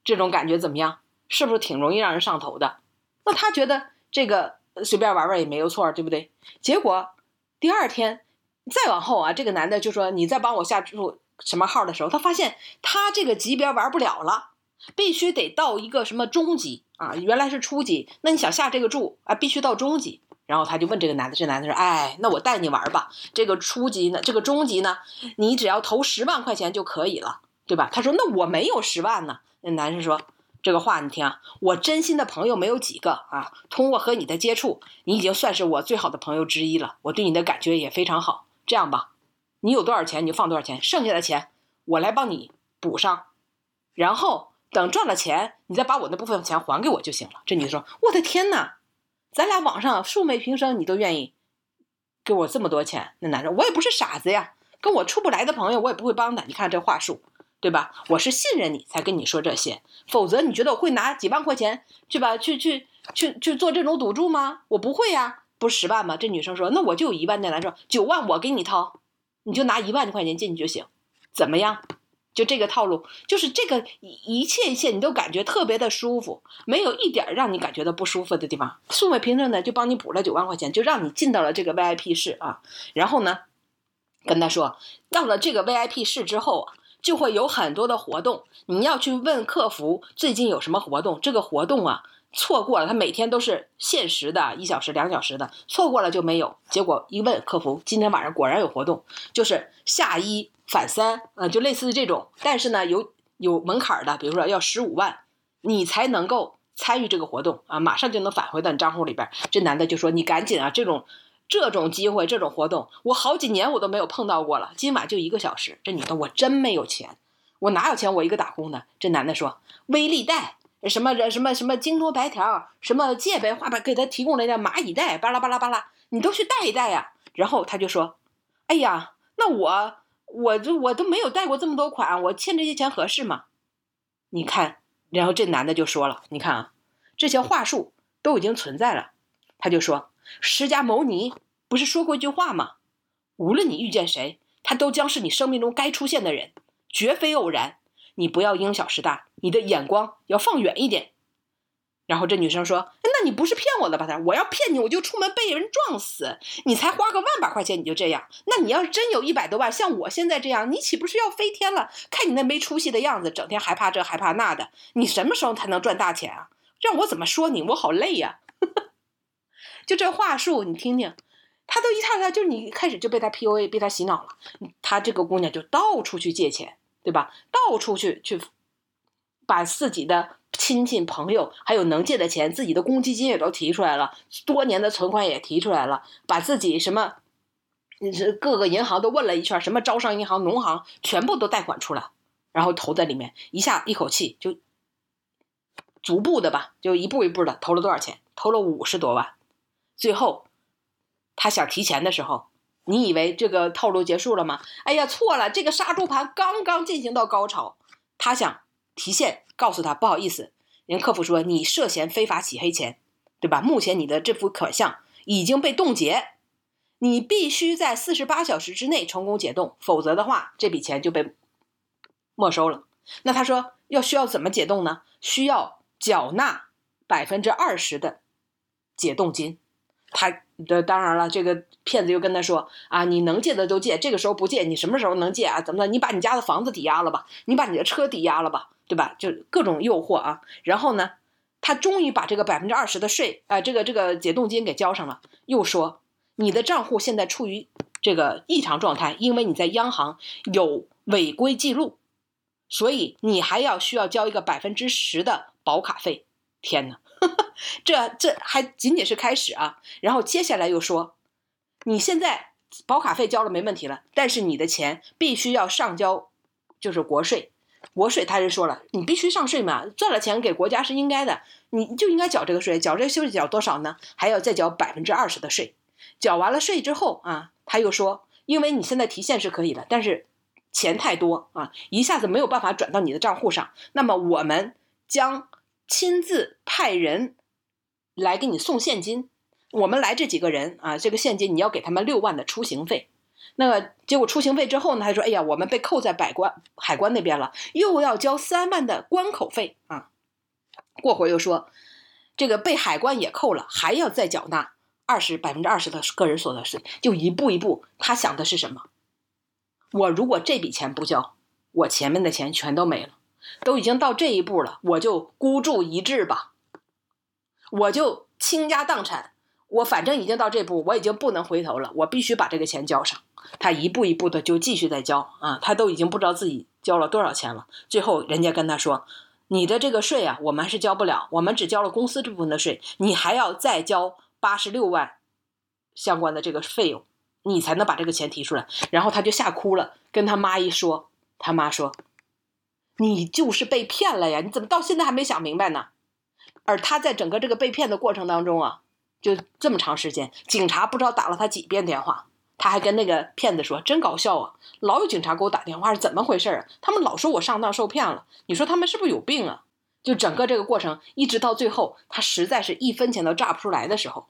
这种感觉怎么样？是不是挺容易让人上头的？那他觉得这个随便玩玩也没有错，对不对？结果第二天。再往后啊，这个男的就说：“你再帮我下注什么号的时候，他发现他这个级别玩不了了，必须得到一个什么中级啊，原来是初级，那你想下这个注啊，必须到中级。然后他就问这个男的，这男的说：“哎，那我带你玩吧。这个初级呢，这个中级呢，你只要投十万块钱就可以了，对吧？”他说：“那我没有十万呢。”那男生说：“这个话你听啊，我真心的朋友没有几个啊。通过和你的接触，你已经算是我最好的朋友之一了。我对你的感觉也非常好。这样吧，你有多少钱你就放多少钱，剩下的钱我来帮你补上，然后等赚了钱，你再把我那部分钱还给我就行了。”这女的说：“我的天哪！”咱俩网上素昧平生，你都愿意给我这么多钱？那男人，我也不是傻子呀，跟我处不来的朋友，我也不会帮的。你看这话术，对吧？我是信任你才跟你说这些，否则你觉得我会拿几万块钱去吧？去去去去做这种赌注吗？我不会呀，不是十万吗？这女生说，那我就有一万。那男说，九万我给你掏，你就拿一万块钱进去就行，怎么样？就这个套路，就是这个一切一切，你都感觉特别的舒服，没有一点让你感觉到不舒服的地方。素昧平生的就帮你补了九万块钱，就让你进到了这个 VIP 室啊。然后呢，跟他说，到了这个 VIP 室之后啊，就会有很多的活动，你要去问客服最近有什么活动。这个活动啊，错过了，他每天都是限时的，一小时、两小时的，错过了就没有。结果一问客服，今天晚上果然有活动，就是下一。返三，呃，就类似于这种，但是呢，有有门槛的，比如说要十五万，你才能够参与这个活动啊，马上就能返回到你账户里边。这男的就说：“你赶紧啊，这种这种机会，这种活动，我好几年我都没有碰到过了。今晚就一个小时。”这女的我真没有钱，我哪有钱？我一个打工的。这男的说：“微利贷，什么什么什么京东白条，什么借呗，花呗，给他提供了一个蚂蚁贷，巴拉巴拉巴拉，你都去贷一贷呀。”然后他就说：“哎呀，那我。”我就我都没有贷过这么多款，我欠这些钱合适吗？你看，然后这男的就说了：“你看啊，这些话术都已经存在了。”他就说：“释迦牟尼不是说过一句话吗？无论你遇见谁，他都将是你生命中该出现的人，绝非偶然。你不要因小失大，你的眼光要放远一点。”然后这女生说：“那你不是骗我的吧？他我要骗你，我就出门被人撞死。你才花个万把块钱，你就这样？那你要是真有一百多万，像我现在这样，你岂不是要飞天了？看你那没出息的样子，整天害怕这害怕那的，你什么时候才能赚大钱啊？让我怎么说你？我好累呀！[laughs] 就这话术，你听听，他都一套套，就是你开始就被他 PUA，被他洗脑了。他这个姑娘就到处去借钱，对吧？到处去去把自己的。亲戚朋友还有能借的钱，自己的公积金也都提出来了，多年的存款也提出来了，把自己什么，这各个银行都问了一圈，什么招商银行、农行全部都贷款出来，然后投在里面，一下一口气就逐步的吧，就一步一步的投了多少钱？投了五十多万。最后他想提钱的时候，你以为这个套路结束了吗？哎呀，错了，这个杀猪盘刚刚进行到高潮，他想提现。告诉他不好意思，人客服说你涉嫌非法洗黑钱，对吧？目前你的这幅款项已经被冻结，你必须在四十八小时之内成功解冻，否则的话这笔钱就被没收了。那他说要需要怎么解冻呢？需要缴纳百分之二十的解冻金。他的当然了，这个骗子又跟他说啊，你能借的都借，这个时候不借，你什么时候能借啊？怎么的？你把你家的房子抵押了吧？你把你的车抵押了吧？对吧？就各种诱惑啊，然后呢，他终于把这个百分之二十的税啊，这个这个解冻金给交上了。又说你的账户现在处于这个异常状态，因为你在央行有违规记录，所以你还要需要交一个百分之十的保卡费。天哪，[laughs] 这这还仅仅是开始啊！然后接下来又说，你现在保卡费交了没问题了，但是你的钱必须要上交，就是国税。国税，他就说了，你必须上税嘛，赚了钱给国家是应该的，你就应该缴这个税，缴这个税缴多少呢？还要再缴百分之二十的税。缴完了税之后啊，他又说，因为你现在提现是可以的，但是钱太多啊，一下子没有办法转到你的账户上，那么我们将亲自派人来给你送现金。我们来这几个人啊，这个现金你要给他们六万的出行费。那个结果出行费之后呢？他说：“哎呀，我们被扣在百关海关那边了，又要交三万的关口费啊。”过会儿又说：“这个被海关也扣了，还要再缴纳二十百分之二十的个人所得税。”就一步一步，他想的是什么？我如果这笔钱不交，我前面的钱全都没了。都已经到这一步了，我就孤注一掷吧，我就倾家荡产。我反正已经到这步，我已经不能回头了，我必须把这个钱交上。他一步一步的就继续在交啊，他都已经不知道自己交了多少钱了。最后人家跟他说：“你的这个税啊，我们是交不了，我们只交了公司这部分的税，你还要再交八十六万相关的这个费用，你才能把这个钱提出来。”然后他就吓哭了，跟他妈一说，他妈说：“你就是被骗了呀，你怎么到现在还没想明白呢？”而他在整个这个被骗的过程当中啊。就这么长时间，警察不知道打了他几遍电话，他还跟那个骗子说：“真搞笑啊，老有警察给我打电话，是怎么回事啊？他们老说我上当受骗了，你说他们是不是有病啊？”就整个这个过程，一直到最后，他实在是一分钱都榨不出来的时候，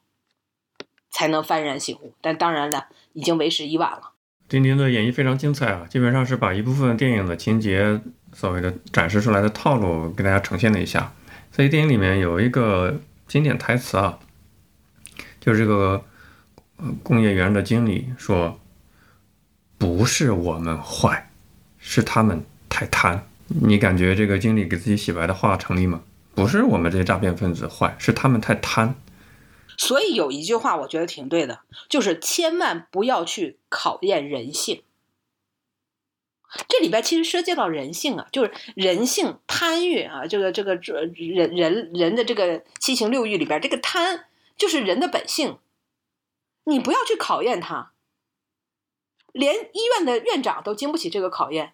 才能幡然醒悟。但当然了，已经为时已晚了。丁丁的演绎非常精彩啊，基本上是把一部分电影的情节所谓的展示出来的套路给大家呈现了一下。所以电影里面有一个经典台词啊。就是这个，工业园的经理说：“不是我们坏，是他们太贪。”你感觉这个经理给自己洗白的话成立吗？不是我们这些诈骗分子坏，是他们太贪。所以有一句话我觉得挺对的，就是千万不要去考验人性。这里边其实涉及到人性啊，就是人性贪欲啊，这个这个这人人人的这个七情六欲里边，这个贪。就是人的本性，你不要去考验他，连医院的院长都经不起这个考验，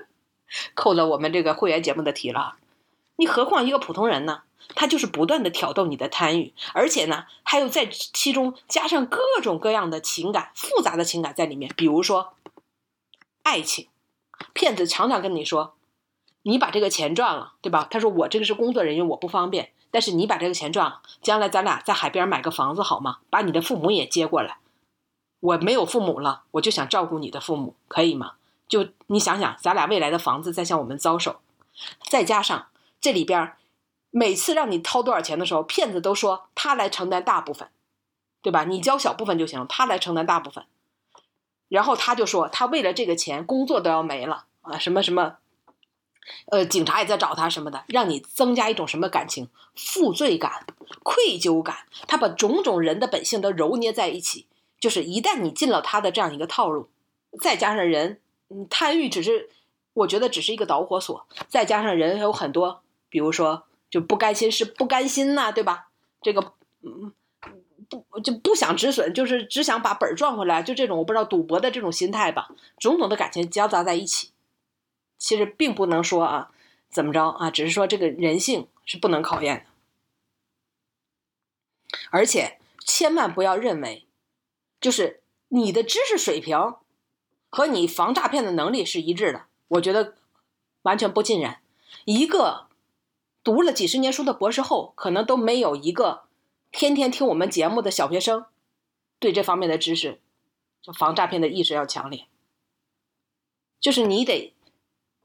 [laughs] 扣了我们这个会员节目的题了。你何况一个普通人呢？他就是不断的挑逗你的贪欲，而且呢，还有在其中加上各种各样的情感，复杂的情感在里面。比如说爱情，骗子常常跟你说，你把这个钱赚了，对吧？他说我这个是工作人员，我不方便。但是你把这个钱赚了，将来咱俩在海边买个房子好吗？把你的父母也接过来。我没有父母了，我就想照顾你的父母，可以吗？就你想想，咱俩未来的房子在向我们招手，再加上这里边每次让你掏多少钱的时候，骗子都说他来承担大部分，对吧？你交小部分就行，他来承担大部分。然后他就说，他为了这个钱，工作都要没了啊，什么什么。呃，警察也在找他什么的，让你增加一种什么感情？负罪感、愧疚感。他把种种人的本性都揉捏在一起，就是一旦你进了他的这样一个套路，再加上人贪欲，只是我觉得只是一个导火索。再加上人有很多，比如说就不甘心是不甘心呐，对吧？这个嗯不就不想止损，就是只想把本赚回来，就这种我不知道赌博的这种心态吧，种种的感情交杂在一起。其实并不能说啊，怎么着啊，只是说这个人性是不能考验的，而且千万不要认为，就是你的知识水平和你防诈骗的能力是一致的。我觉得完全不尽然。一个读了几十年书的博士后，可能都没有一个天天听我们节目的小学生对这方面的知识，就防诈骗的意识要强烈。就是你得。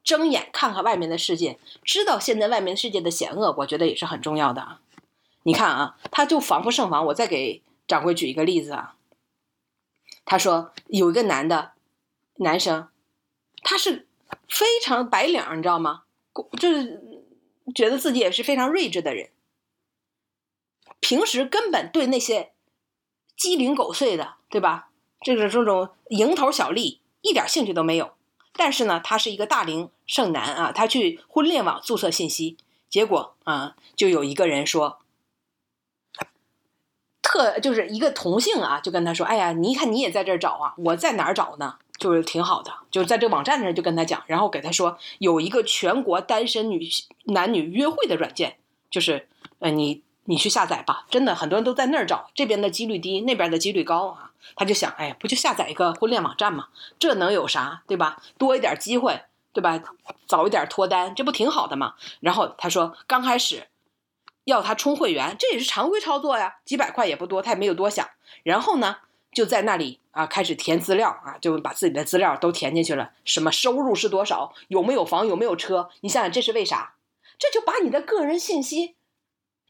睁眼看看外面的世界，知道现在外面世界的险恶，我觉得也是很重要的啊。你看啊，他就防不胜防。我再给掌柜举一个例子啊。他说有一个男的，男生，他是非常白领，你知道吗？就是觉得自己也是非常睿智的人，平时根本对那些鸡零狗碎的，对吧？这个这种蝇头小利一点兴趣都没有。但是呢，他是一个大龄剩男啊，他去婚恋网注册信息，结果啊，就有一个人说，特就是一个同性啊，就跟他说，哎呀，你看你也在这儿找啊，我在哪儿找呢？就是挺好的，就在这网站上就跟他讲，然后给他说有一个全国单身女男女约会的软件，就是呃你。你去下载吧，真的很多人都在那儿找，这边的几率低，那边的几率高啊。他就想，哎，不就下载一个婚恋网站嘛，这能有啥，对吧？多一点机会，对吧？早一点脱单，这不挺好的吗？然后他说，刚开始要他充会员，这也是常规操作呀，几百块也不多，他也没有多想。然后呢，就在那里啊，开始填资料啊，就把自己的资料都填进去了，什么收入是多少，有没有房，有没有车？你想想，这是为啥？这就把你的个人信息。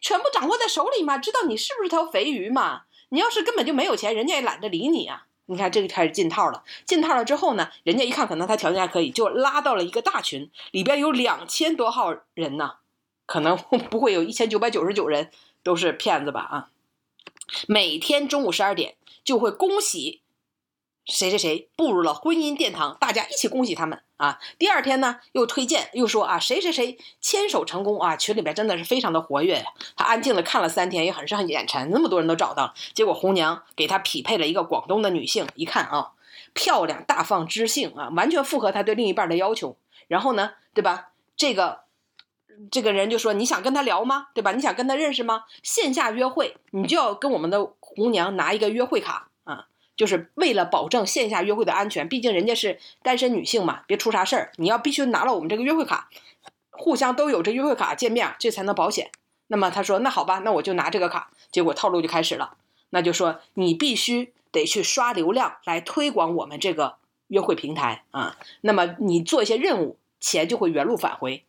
全部掌握在手里嘛，知道你是不是条肥鱼嘛？你要是根本就没有钱，人家也懒得理你啊。你看，这就开始进套了。进套了之后呢，人家一看可能他条件还可以，就拉到了一个大群，里边有两千多号人呢，可能 [laughs] 不会有一千九百九十九人都是骗子吧？啊，每天中午十二点就会恭喜谁谁谁步入了婚姻殿堂，大家一起恭喜他们啊。第二天呢，又推荐又说啊，谁谁谁牵手成功啊，群里边真的是非常的活跃呀。他安静的看了三天，也很是很眼馋，那么多人都找到了，结果红娘给他匹配了一个广东的女性，一看啊，漂亮、大方、知性啊，完全符合他对另一半的要求。然后呢，对吧？这个。这个人就说：“你想跟他聊吗？对吧？你想跟他认识吗？线下约会，你就要跟我们的红娘拿一个约会卡，就是为了保证线下约会的安全。毕竟人家是单身女性嘛，别出啥事儿。你要必须拿了我们这个约会卡，互相都有这约会卡见面，这才能保险。那么他说：那好吧，那我就拿这个卡。结果套路就开始了，那就说你必须得去刷流量来推广我们这个约会平台啊。那么你做一些任务，钱就会原路返回。”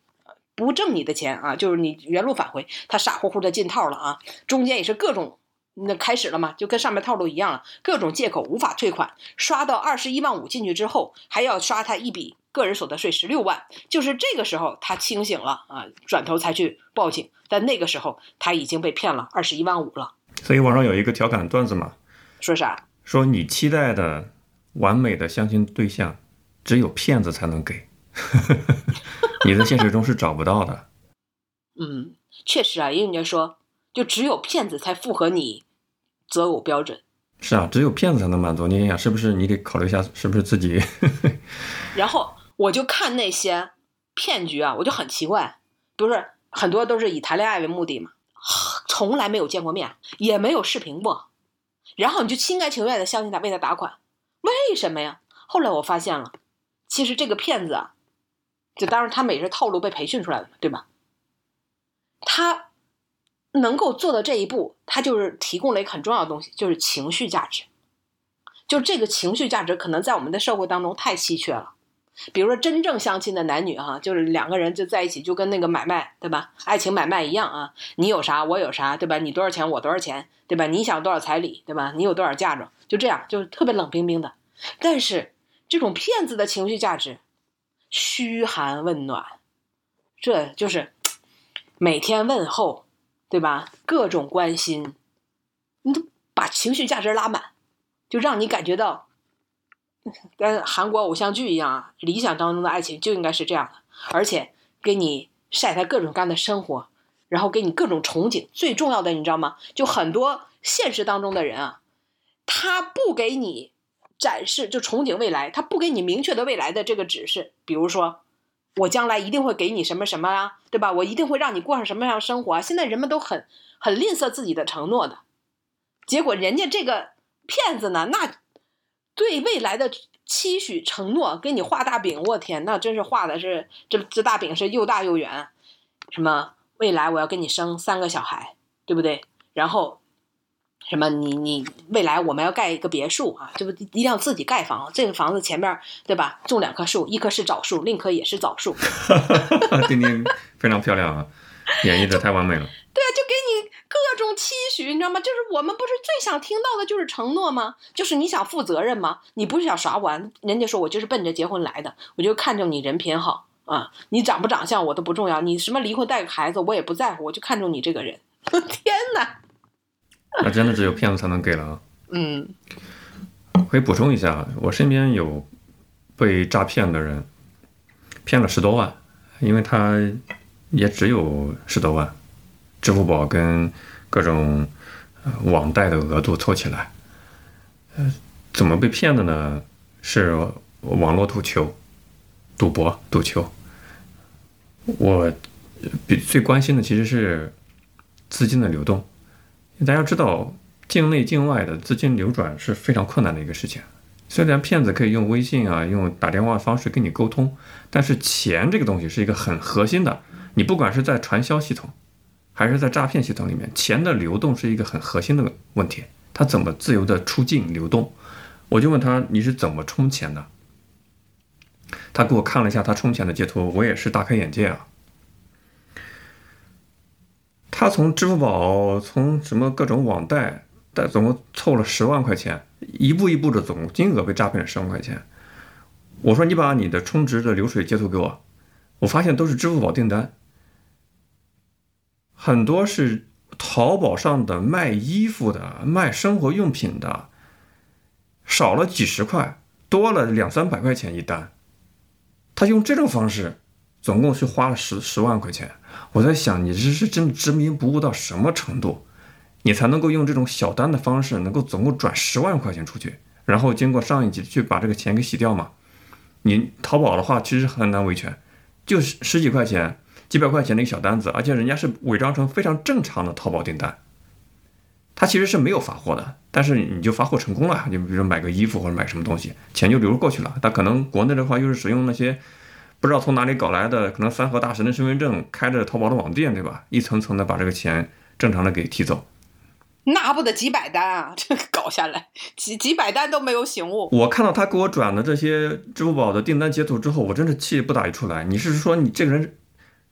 不挣你的钱啊，就是你原路返回，他傻乎乎的进套了啊，中间也是各种那开始了嘛，就跟上面套路一样了，各种借口无法退款，刷到二十一万五进去之后，还要刷他一笔个人所得税十六万，就是这个时候他清醒了啊，转头才去报警，但那个时候他已经被骗了二十一万五了。所以网上有一个调侃段子嘛，说啥？说你期待的完美的相亲对象，只有骗子才能给。[laughs] 你在现实中是找不到的。嗯，确实啊，因为人家说，就只有骗子才符合你择偶标准。是啊，只有骗子才能满足。你想想，是不是你得考虑一下，是不是自己？然后我就看那些骗局啊，我就很奇怪，不是很多都是以谈恋爱为目的嘛，[sighs] 从来没有见过面，也没有视频过，然后你就心甘情愿的相信他，为他打款，为什么呀？后来我发现了，其实这个骗子啊。就当然，他们也是套路被培训出来的嘛，对吧？他能够做到这一步，他就是提供了一个很重要的东西，就是情绪价值。就这个情绪价值，可能在我们的社会当中太稀缺了。比如说，真正相亲的男女哈，就是两个人就在一起，就跟那个买卖，对吧？爱情买卖一样啊，你有啥我有啥，对吧？你多少钱我多少钱，对吧？你想多少彩礼，对吧？你有多少嫁妆，就这样，就是特别冷冰冰的。但是这种骗子的情绪价值。嘘寒问暖，这就是每天问候，对吧？各种关心，你都把情绪价值拉满，就让你感觉到跟韩国偶像剧一样啊！理想当中的爱情就应该是这样的，而且给你晒他各种各样的生活，然后给你各种憧憬。最重要的，你知道吗？就很多现实当中的人啊，他不给你。展示就憧憬未来，他不给你明确的未来的这个指示，比如说，我将来一定会给你什么什么啊，对吧？我一定会让你过上什么样的生活？现在人们都很很吝啬自己的承诺的，结果人家这个骗子呢，那对未来的期许承诺给你画大饼，我天，那真是画的是这这大饼是又大又圆，什么未来我要跟你生三个小孩，对不对？然后。什么？你你未来我们要盖一个别墅啊，这不一定要自己盖房？这个房子前面对吧？种两棵树，一棵是枣树，另一棵也是枣树。[laughs] 丁丁非常漂亮啊，演绎的太完美了。[laughs] 对啊，就给你各种期许，你知道吗？就是我们不是最想听到的就是承诺吗？就是你想负责任吗？你不是想耍我？人家说我就是奔着结婚来的，我就看中你人品好啊，你长不长相我都不重要，你什么离婚带个孩子我也不在乎，我就看中你这个人。[laughs] 天哪！[laughs] 那真的只有骗子才能给了啊！嗯，可以补充一下，我身边有被诈骗的人，骗了十多万，因为他也只有十多万，支付宝跟各种网贷的额度凑起来，呃，怎么被骗的呢？是网络赌球、赌博、赌球。我比最关心的其实是资金的流动。大家知道，境内境外的资金流转是非常困难的一个事情。虽然骗子可以用微信啊、用打电话的方式跟你沟通，但是钱这个东西是一个很核心的。你不管是在传销系统，还是在诈骗系统里面，钱的流动是一个很核心的问题。它怎么自由的出境流动？我就问他你是怎么充钱的？他给我看了一下他充钱的截图，我也是大开眼界啊。他从支付宝，从什么各种网贷，贷总共凑了十万块钱，一步一步的总金额被诈骗了十万块钱。我说你把你的充值的流水截图给我，我发现都是支付宝订单，很多是淘宝上的卖衣服的、卖生活用品的，少了几十块，多了两三百块钱一单。他用这种方式，总共是花了十十万块钱。我在想，你这是真的执迷不悟到什么程度，你才能够用这种小单的方式，能够总共转十万块钱出去，然后经过上一级去把这个钱给洗掉嘛？你淘宝的话，其实很难维权，就是十几块钱、几百块钱的一个小单子，而且人家是伪装成非常正常的淘宝订单，他其实是没有发货的，但是你就发货成功了，你比如说买个衣服或者买什么东西，钱就流过去了。他可能国内的话又是使用那些不知道从哪里搞来的，可能三和大神的身份证，开着淘宝的网店，对吧？一层层的把这个钱正常的给提走。那不得几百单啊！[laughs] 这搞下来几几百单都没有醒悟。我看到他给我转的这些支付宝的订单截图之后，我真是气不打一处来。你是说你这个人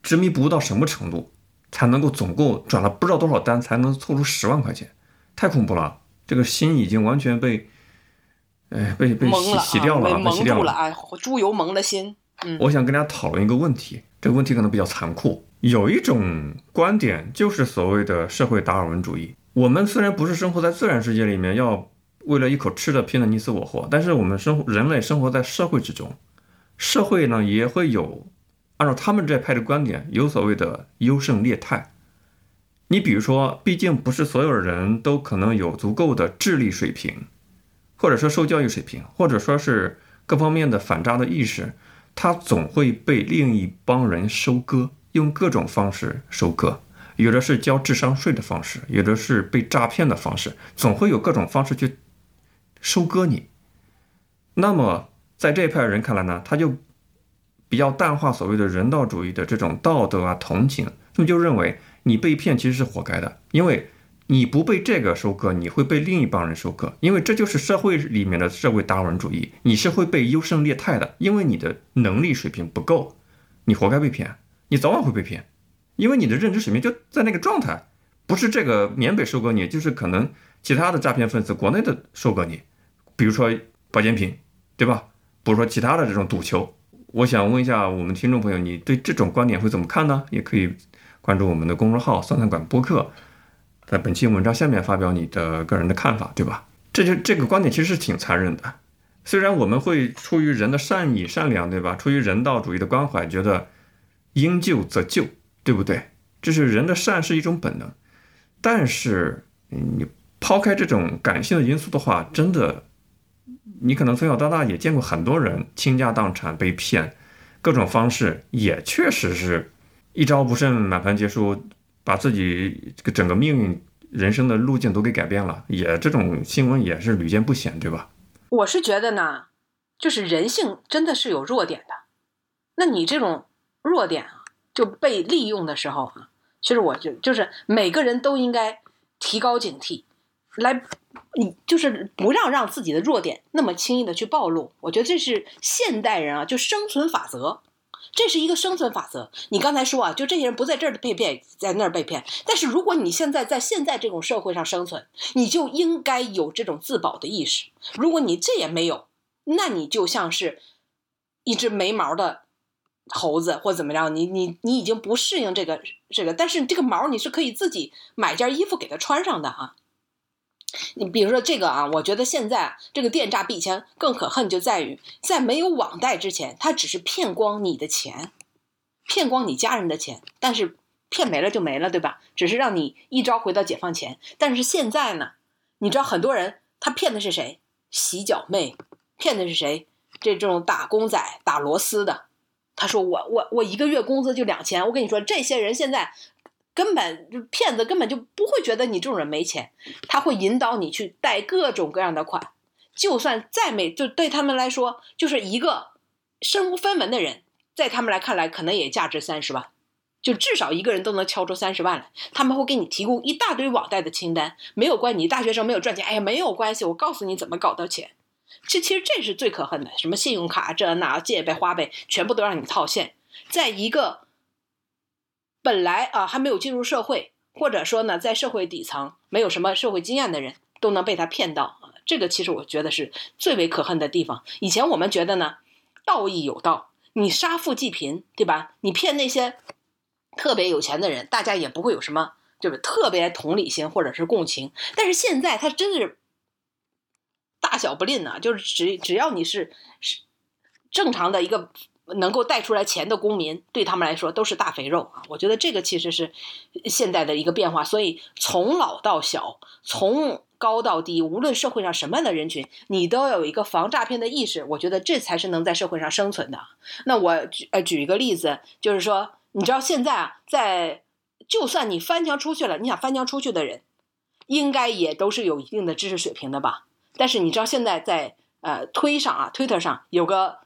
执迷不悟到什么程度，才能够总共转了不知道多少单，才能凑出十万块钱？太恐怖了！这个心已经完全被，哎，被被洗洗掉了，蒙掉了啊！猪油蒙了心。我想跟大家讨论一个问题，这个问题可能比较残酷。有一种观点就是所谓的社会达尔文主义。我们虽然不是生活在自然世界里面，要为了一口吃的拼得你死我活，但是我们生人类生活在社会之中，社会呢也会有，按照他们这派的观点，有所谓的优胜劣汰。你比如说，毕竟不是所有人都可能有足够的智力水平，或者说受教育水平，或者说是各方面的反诈的意识，他总会被另一帮人收割，用各种方式收割。有的是交智商税的方式，有的是被诈骗的方式，总会有各种方式去收割你。那么在这一派人看来呢，他就比较淡化所谓的人道主义的这种道德啊、同情，他们就认为你被骗其实是活该的，因为你不被这个收割，你会被另一帮人收割，因为这就是社会里面的社会达尔文主义，你是会被优胜劣汰的，因为你的能力水平不够，你活该被骗，你早晚会被骗。因为你的认知水平就在那个状态，不是这个缅北收割你，就是可能其他的诈骗分子国内的收割你，比如说保健品，对吧？比如说其他的这种赌球。我想问一下我们听众朋友，你对这种观点会怎么看呢？也可以关注我们的公众号“酸菜馆播客”，在本期文章下面发表你的个人的看法，对吧？这就这个观点其实是挺残忍的。虽然我们会出于人的善意、善良，对吧？出于人道主义的关怀，觉得应救则救。对不对？这是人的善是一种本能，但是你抛开这种感性的因素的话，真的，你可能从小到大也见过很多人倾家荡产被骗，各种方式也确实是一招不慎满盘皆输，把自己这个整个命运、人生的路径都给改变了，也这种新闻也是屡见不鲜，对吧？我是觉得呢，就是人性真的是有弱点的，那你这种弱点啊。就被利用的时候啊，其实我就就是每个人都应该提高警惕，来，你就是不让让自己的弱点那么轻易的去暴露。我觉得这是现代人啊，就生存法则，这是一个生存法则。你刚才说啊，就这些人不在这儿被骗，在那儿被骗。但是如果你现在在现在这种社会上生存，你就应该有这种自保的意识。如果你这也没有，那你就像是一只没毛的。猴子或怎么着，你你你已经不适应这个这个，但是这个毛你是可以自己买件衣服给它穿上的啊。你比如说这个啊，我觉得现在这个电诈比以前更可恨，就在于在没有网贷之前，他只是骗光你的钱，骗光你家人的钱，但是骗没了就没了，对吧？只是让你一朝回到解放前。但是现在呢，你知道很多人他骗的是谁？洗脚妹，骗的是谁？这这种打工仔打螺丝的。他说我我我一个月工资就两千，我跟你说，这些人现在根本就骗子，根本就不会觉得你这种人没钱，他会引导你去贷各种各样的款，就算再没，就对他们来说，就是一个身无分文的人，在他们来看来，可能也价值三十万，就至少一个人都能敲出三十万来，他们会给你提供一大堆网贷的清单，没有关，你大学生没有赚钱，哎呀，没有关系，我告诉你怎么搞到钱。这其实这是最可恨的，什么信用卡这那借呗花呗，全部都让你套现。在一个本来啊还没有进入社会，或者说呢在社会底层没有什么社会经验的人，都能被他骗到啊！这个其实我觉得是最为可恨的地方。以前我们觉得呢，道义有道，你杀富济贫，对吧？你骗那些特别有钱的人，大家也不会有什么就是特别同理心或者是共情。但是现在他真的是大小不吝呐，就是只只要你是是正常的一个能够带出来钱的公民，对他们来说都是大肥肉啊。我觉得这个其实是现在的一个变化。所以从老到小，从高到低，无论社会上什么样的人群，你都要有一个防诈骗的意识。我觉得这才是能在社会上生存的。那我举呃举一个例子，就是说，你知道现在啊，在就算你翻墙出去了，你想翻墙出去的人，应该也都是有一定的知识水平的吧？但是你知道现在在呃推上啊，Twitter 上有个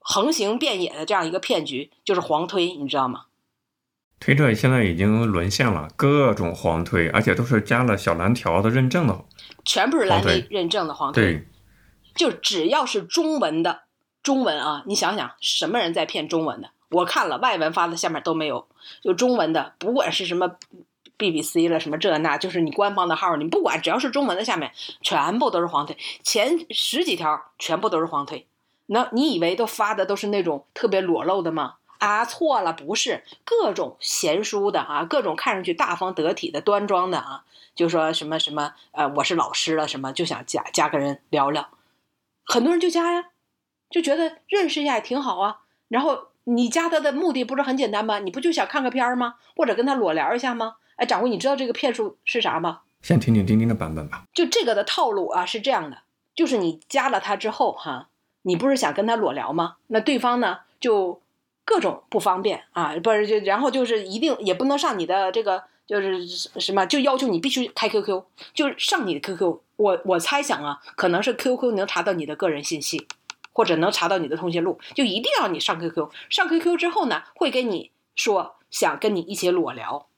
横行遍野的这样一个骗局，就是黄推，你知道吗？推特现在已经沦陷了，各种黄推，而且都是加了小蓝条的认证的，全部是蓝 V 认证的黄推。对，就只要是中文的中文啊，你想想什么人在骗中文的？我看了外文发的下面都没有，就中文的，不管是什么 BBC 了什么这那，就是你官方的号，你不管只要是中文的下面全部都是黄推，前十几条全部都是黄推。那你以为都发的都是那种特别裸露的吗？啊，错了，不是各种贤淑的啊，各种看上去大方得体的、端庄的啊，就说什么什么呃，我是老师了，什么就想加加个人聊聊，很多人就加呀，就觉得认识一下也挺好啊。然后你加他的目的不是很简单吗？你不就想看个片儿吗？或者跟他裸聊一下吗？哎，掌柜，你知道这个骗术是啥吗？先听听钉钉的版本吧。就这个的套路啊，是这样的，就是你加了他之后哈，你不是想跟他裸聊吗？那对方呢就。各种不方便啊，不是就然后就是一定也不能上你的这个就是什么，就要求你必须开 QQ，就上你的 QQ。我我猜想啊，可能是 QQ 能查到你的个人信息，或者能查到你的通讯录，就一定要你上 QQ。上 QQ 之后呢，会跟你说想跟你一起裸聊，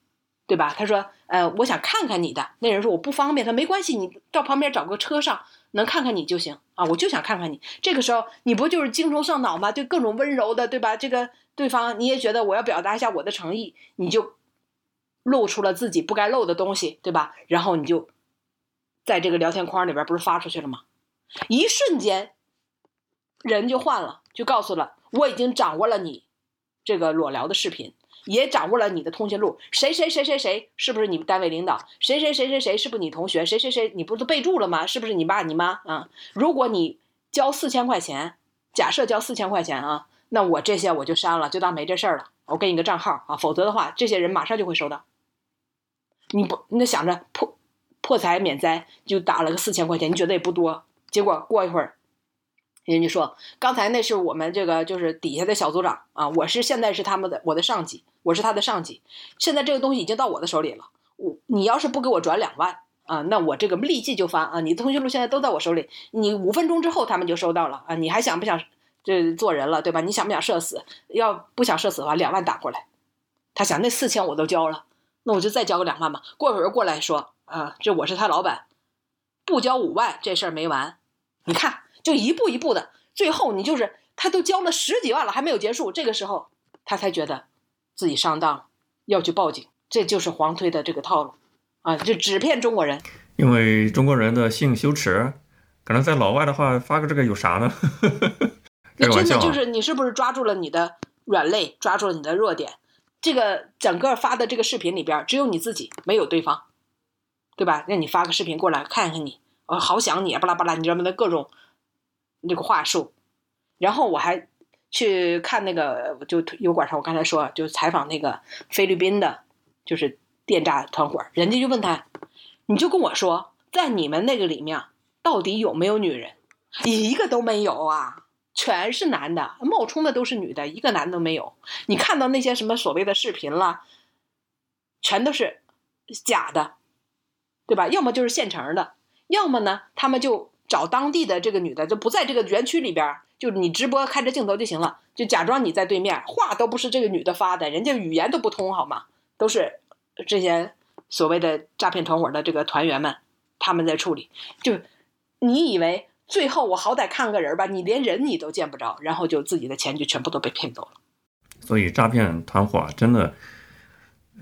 对吧？他说，呃，我想看看你的。那人说我不方便，他没关系，你到旁边找个车上。能看看你就行啊，我就想看看你。这个时候你不就是精虫上脑吗？对各种温柔的，对吧？这个对方你也觉得我要表达一下我的诚意，你就露出了自己不该露的东西，对吧？然后你就在这个聊天框里边不是发出去了吗？一瞬间人就换了，就告诉了我已经掌握了你这个裸聊的视频。也掌握了你的通讯录，谁谁谁谁谁是不是你们单位领导？谁谁谁谁谁是不是你同学？谁谁谁你不都备注了吗？是不是你爸你妈啊？如果你交四千块钱，假设交四千块钱啊，那我这些我就删了，就当没这事儿了。我给你个账号啊，否则的话，这些人马上就会收到。你不，那想着破破财免灾，就打了个四千块钱，你觉得也不多，结果过一会儿。人家说，刚才那是我们这个就是底下的小组长啊，我是现在是他们的我的上级，我是他的上级。现在这个东西已经到我的手里了，我你要是不给我转两万啊，那我这个立即就发啊。你的通讯录现在都在我手里，你五分钟之后他们就收到了啊。你还想不想这做人了，对吧？你想不想社死？要不想社死的话，两万打过来。他想那四千我都交了，那我就再交个两万吧。过会儿过来说啊，这我是他老板，不交五万这事儿没完。你看。就一步一步的，最后你就是他都交了十几万了，还没有结束，这个时候他才觉得自己上当，要去报警。这就是黄推的这个套路啊，就只骗中国人。因为中国人的性羞耻，可能在老外的话发个这个有啥呢？[laughs] 那真的就是你是不是抓住了你的软肋，抓住了你的弱点？这个整个发的这个视频里边只有你自己，没有对方，对吧？让你发个视频过来看看你，我好想你，巴拉巴拉，你知道吗？那各种。那个话术，然后我还去看那个，就油管上，我刚才说，就采访那个菲律宾的，就是电诈团伙，人家就问他，你就跟我说，在你们那个里面到底有没有女人？一个都没有啊，全是男的，冒充的都是女的，一个男的都没有。你看到那些什么所谓的视频了，全都是假的，对吧？要么就是现成的，要么呢，他们就。找当地的这个女的，就不在这个园区里边，就你直播开着镜头就行了，就假装你在对面，话都不是这个女的发的，人家语言都不通，好吗？都是这些所谓的诈骗团伙的这个团员们，他们在处理。就你以为最后我好歹看个人吧，你连人你都见不着，然后就自己的钱就全部都被骗走了。所以诈骗团伙真的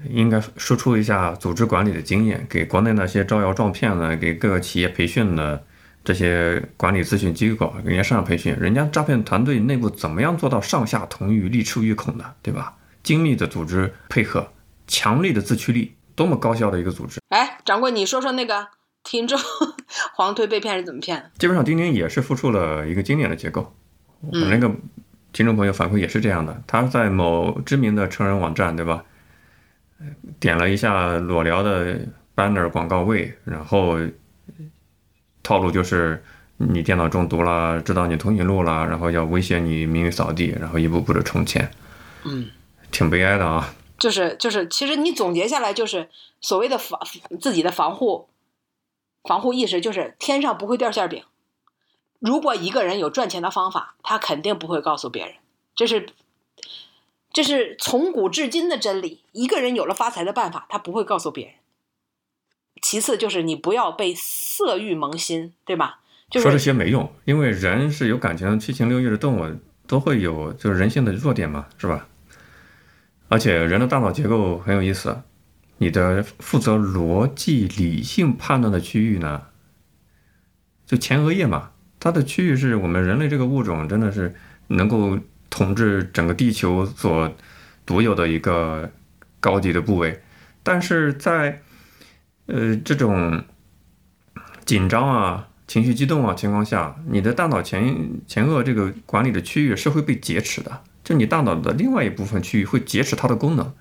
应该输出一下组织管理的经验，给国内那些招摇撞骗的，给各个企业培训的。这些管理咨询机构，人家上培训，人家诈骗团队内部怎么样做到上下同欲、利出于孔的，对吧？精密的组织配合，强力的自驱力，多么高效的一个组织。哎，掌柜，你说说那个听众 [laughs] 黄推被骗是怎么骗的？基本上钉钉也是复述了一个经典的结构。我嗯那个听众朋友反馈也是这样的，他在某知名的成人网站，对吧？呃点了一下裸聊的 banner 广告位，然后套路就是你电脑中毒了，知道你通讯录了，然后要威胁你名誉扫地，然后一步步的充钱，嗯，挺悲哀的啊。就是就是，其实你总结下来就是所谓的防自己的防护防护意识，就是天上不会掉馅饼。如果一个人有赚钱的方法，他肯定不会告诉别人，这是这是从古至今的真理。一个人有了发财的办法，他不会告诉别人。其次就是你不要被色欲蒙心，对吧？就说这些没用，因为人是有感情、七情六欲的动物，都会有就是人性的弱点嘛，是吧？而且人的大脑结构很有意思，你的负责逻辑理性判断的区域呢，就前额叶嘛，它的区域是我们人类这个物种真的是能够统治整个地球所独有的一个高级的部位，但是在呃这种紧张啊、情绪激动啊情况下，你的大脑前前额这个管理的区域是会被劫持的，就你大脑的另外一部分区域会劫持它的功能，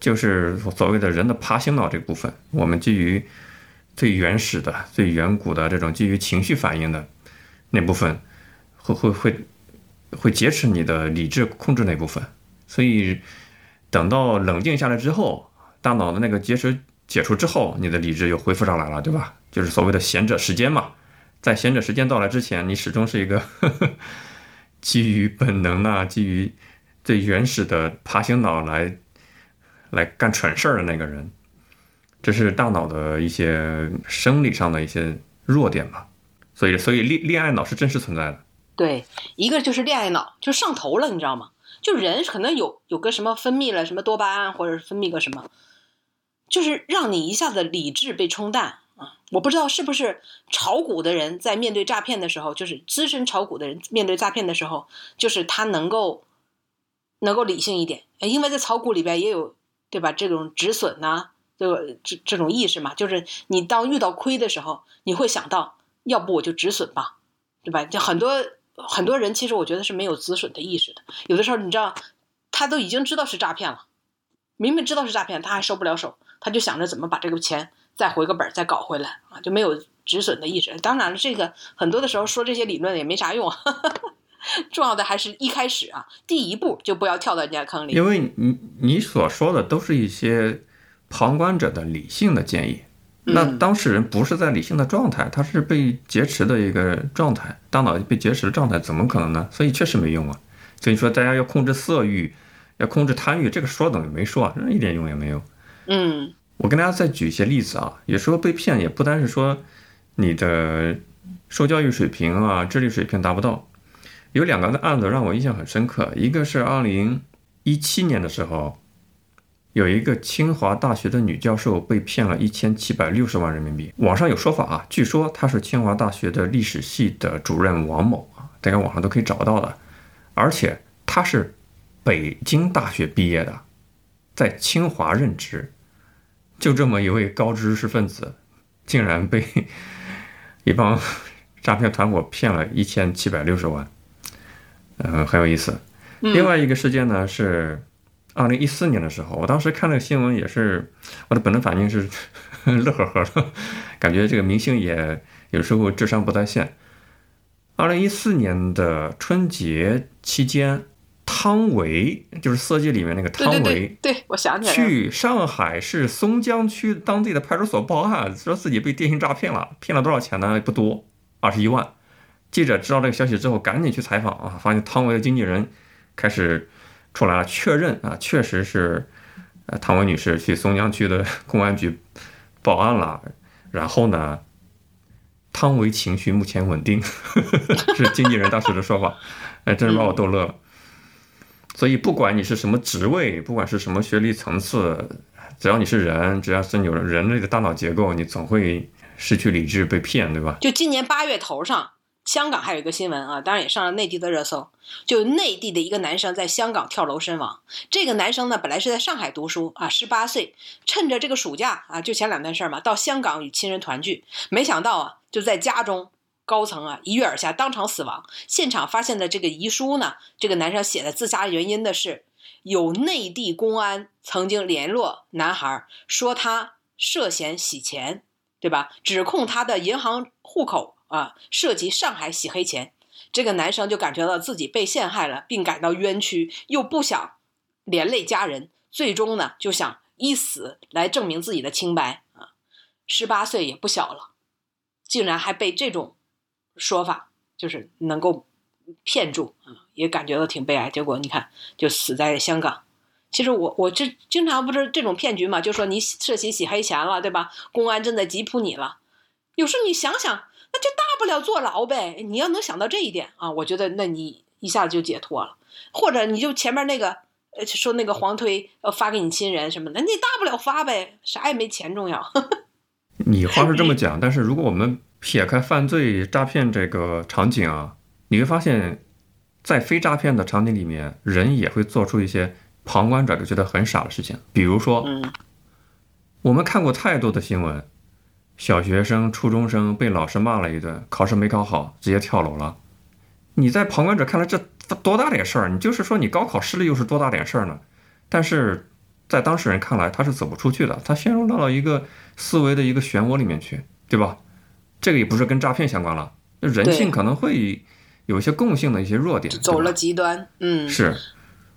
就是所谓的人的爬行脑这部分，我们基于最原始的、最远古的这种基于情绪反应的那部分，会会会会劫持你的理智控制那部分，所以等到冷静下来之后，大脑的那个劫持解除之后，你的理智又恢复上来了，对吧？就是所谓的贤者时间嘛。在贤者时间到来之前，你始终是一个呵 [laughs] 呵基于本能啊，基于最原始的爬行脑来来干蠢事儿的那个人。这是大脑的一些生理上的一些弱点吧。所以，所以恋恋爱脑是真实存在的。对，一个就是恋爱脑，就上头了，你知道吗？就人可能有有个什么分泌了什么多巴胺，或者是分泌个什么，就是让你一下子理智被冲淡啊！我不知道是不是炒股的人在面对诈骗的时候，就是资深炒股的人面对诈骗的时候，就是他能够能够理性一点，因为在炒股里边也有对吧？这种止损呐、这个这这种意识嘛，就是你当遇到亏的时候，你会想到，要不我就止损吧，对吧？就很多很多人其实我觉得是没有止损的意识的，有的时候你知道，他都已经知道是诈骗了，明明知道是诈骗，他还收不了手，他就想着怎么把这个钱再回个本儿，再搞回来啊，就没有止损的意识。当然了，这个很多的时候说这些理论也没啥用，[laughs] 重要的还是一开始啊，第一步就不要跳到人家坑里。因为你你所说的都是一些旁观者的理性的建议，那嗯当事人不是在理性的状态，他是被劫持的一个状态，大脑被劫持的状态，怎么可能呢？所以确实没用啊。所以说大家要控制色欲，要控制贪欲，这个说等于没说啊，一点用也没有。嗯我跟大家再举一些例子啊，有时候被骗也不单是说你的受教育水平啊、智力水平达不到，有两个案子让我印象很深刻，一个是二零一七年的时候，有一个清华大学的女教授被骗了一千七百六十万人民币。网上有说法啊，据说她是清华大学的历史系的主任王某啊，大家网上都可以找到的，而且她是北京大学毕业的，在清华任职。就这么一位高知识分子，竟然被 [laughs] 一帮诈骗团伙骗了一千七百六十万，嗯，很有意思。嗯另外一个事件呢是二零一四年的时候，我当时看那个新闻也是，我的本能反应是 [laughs] 乐呵呵的，感觉这个明星也有时候智商不在线。二零一四年的春节期间，汤唯就是《色戒》里面那个汤唯，对对，我想起来了。去上海市松江区当地的派出所报案，说自己被电信诈骗了，骗了多少钱呢？不多，二十一万。记者知道这个消息之后，赶紧去采访啊，发现汤唯的经纪人开始出来了，确认啊，确实是呃汤唯女士去松江区的公安局报案了。然后呢，汤唯情绪目前稳定，[laughs] 是经纪人当时的说法，哎，真是把我逗乐了。所以，不管你是什么职位，不管是什么学历层次，只要你是人，只要是有人类的大脑结构，你总会失去理智被骗，对吧？就今年八月头上，香港还有一个新闻啊，当然也上了内地的热搜，就内地的一个男生在香港跳楼身亡。这个男生呢，本来是在上海读书啊，十八岁，趁着这个暑假啊，就前两天事儿嘛，到香港与亲人团聚，没想到啊，就在家中高层啊一跃而下，当场死亡。现场发现的这个遗书呢，这个男生写的自杀原因的是，有内地公安曾经联络男孩，说他涉嫌洗钱，对吧？指控他的银行户口。啊，涉及上海洗黑钱，这个男生就感觉到自己被陷害了，并感到冤屈，又不想连累家人，最终呢就想以死来证明自己的清白啊。十八岁也不小了，竟然还被这种说法就是能够骗住啊，也感觉到挺悲哀。结果你看，就死在香港。其实我我这经常不是这种骗局嘛，就说你涉嫌洗黑钱了，对吧？公安正在缉捕你了。有时候你想想。那就大不了坐牢呗，你要能想到这一点啊，我觉得那你一下子就解脱了。或者你就前面那个，呃，说那个黄推呃发给你亲人什么的，你大不了发呗，啥也没钱重要。[laughs] 你话是这么讲，但是如果我们撇开犯罪诈骗这个场景啊，你会发现，在非诈骗的场景里面，人也会做出一些旁观者就觉得很傻的事情，比如说，我们看过太多的新闻。小学生、初中生被老师骂了一顿，考试没考好，直接跳楼了。你在旁观者看来，这多大点事儿？你就是说你高考失利又是多大点事儿呢？但是在当事人看来，他是走不出去的，他陷入到了一个思维的一个漩涡里面去，对吧？这个也不是跟诈骗相关了，人性可能会有一些共性的一些弱点，走了极端。嗯，是。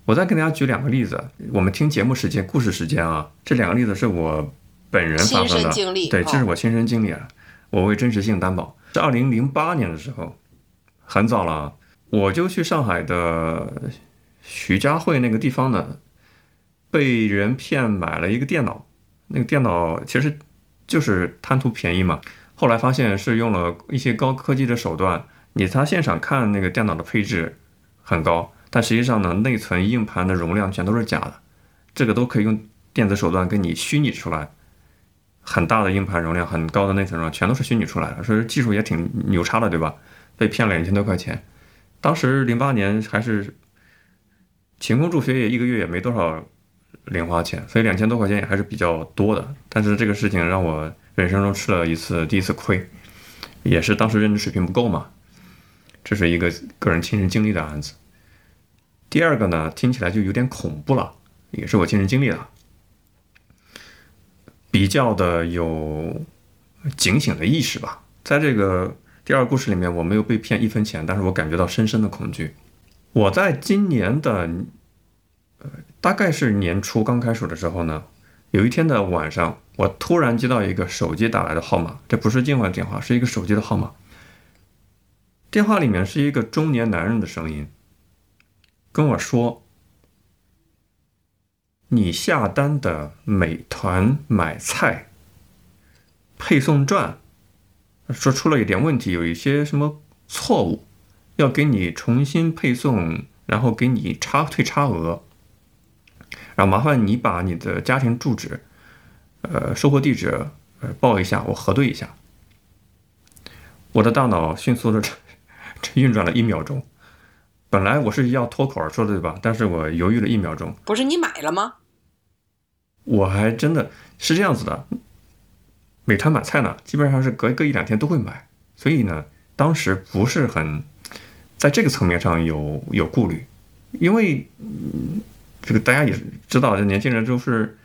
我再给大家举两个例子，我们听节目时间、故事时间啊，这两个例子是我。本人发生的，对，这是我亲身经历啊，我为真实性担保。是二零零八年的时候，很早了，我就去上海的徐家汇那个地方呢，被人骗买了一个电脑。那个电脑其实就是贪图便宜嘛。后来发现是用了一些高科技的手段，你他现场看那个电脑的配置很高，但实际上呢，内存、硬盘的容量全都是假的，这个都可以用电子手段给你虚拟出来。很大的硬盘容量，很高的内存容量，全都是虚拟出来的，所以技术也挺牛叉的，对吧？被骗了两千多块钱。当时零八年还是勤工助学，也一个月也没多少零花钱，所以两千多块钱也还是比较多的。但是这个事情让我人生中吃了一次第一次亏，也是当时认知水平不够嘛。这是一个个人亲身经历的案子。第二个呢，听起来就有点恐怖了，也是我亲身经历的。比较的有警醒的意识吧，在这个第二故事里面，我没有被骗一分钱，但是我感觉到深深的恐惧。我在今年的呃，大概是年初刚开始的时候呢，有一天的晚上，我突然接到一个手机打来的号码，这不是境外电话，是一个手机的号码。电话里面是一个中年男人的声音，跟我说。你下单的美团买菜配送站说出了一点问题，有一些什么错误，要给你重新配送，然后给你差退差额，然后麻烦你把你的家庭住址、呃收货地址呃报一下，我核对一下。我的大脑迅速的 [laughs] 运转了一秒钟。本来我是要脱口而出的，对吧？但是我犹豫了一秒钟。不是你买了吗？我还真的是这样子的。美团买菜呢，基本上是隔隔一两天都会买，所以呢，当时不是很在这个层面上有有顾虑，因为这个大家也知道，这年轻人都是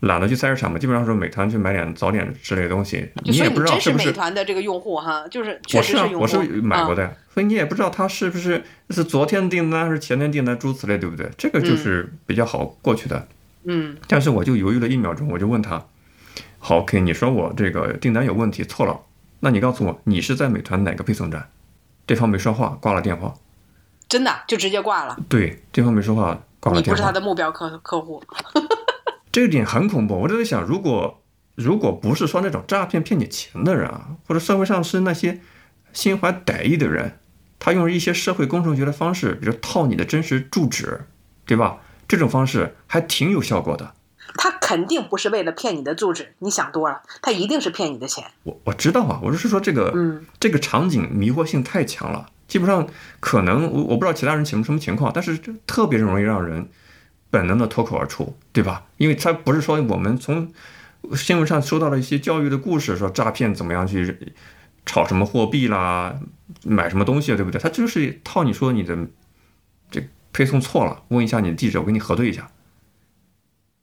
懒得去菜市场嘛，基本上说美团去买点早点之类的东西。你也不知道是不是美团的这个用户哈，就是我是我是买过的。所以你也不知道他是不是是昨天订单还是前天订单，诸此类，对不对？这个就是比较好过去的。嗯。但是我就犹豫了一秒钟，我就问他：“好，OK，你说我这个订单有问题，错了，那你告诉我，你是在美团哪个配送站？”对方没说话，挂了电话。真的就直接挂了。对，对方没说话，挂了电话。你不是他的目标客客户。[laughs] 这个点很恐怖，我就在想，如果如果不是说那种诈骗骗你钱的人啊，或者社会上是那些心怀歹意的人。他用一些社会工程学的方式，比如套你的真实住址，对吧？这种方式还挺有效果的。他肯定不是为了骗你的住址，你想多了，他一定是骗你的钱。我我知道啊，我就是说这个，嗯，这个场景迷惑性太强了，基本上可能我我不知道其他人什么什么情况，但是特别容易让人本能的脱口而出，对吧？因为他不是说我们从新闻上收到了一些教育的故事，说诈骗怎么样去炒什么货币啦，买什么东西，对不对？他就是套你说你的这配送错了，问一下你的地址，我给你核对一下。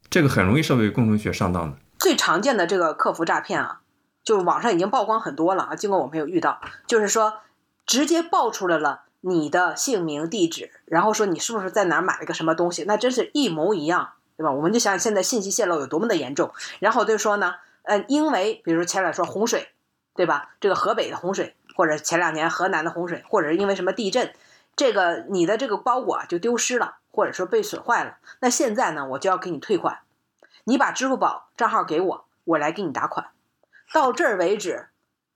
这个很容易社会共同学上当的。最常见的这个客服诈骗啊，就是网上已经曝光很多了啊。尽管我没有遇到，就是说直接爆出来了你的姓名、地址，然后说你是不是在哪儿买了个什么东西，那真是一模一样，对吧？我们就想现在信息泄露有多么的严重。然后就说呢，呃，因为比如前两说洪水，对吧？这个河北的洪水，或者前两年河南的洪水，或者是因为什么地震，这个你的这个包裹就丢失了。或者说被损坏了，那现在呢，我就要给你退款，你把支付宝账号给我，我来给你打款。到这儿为止，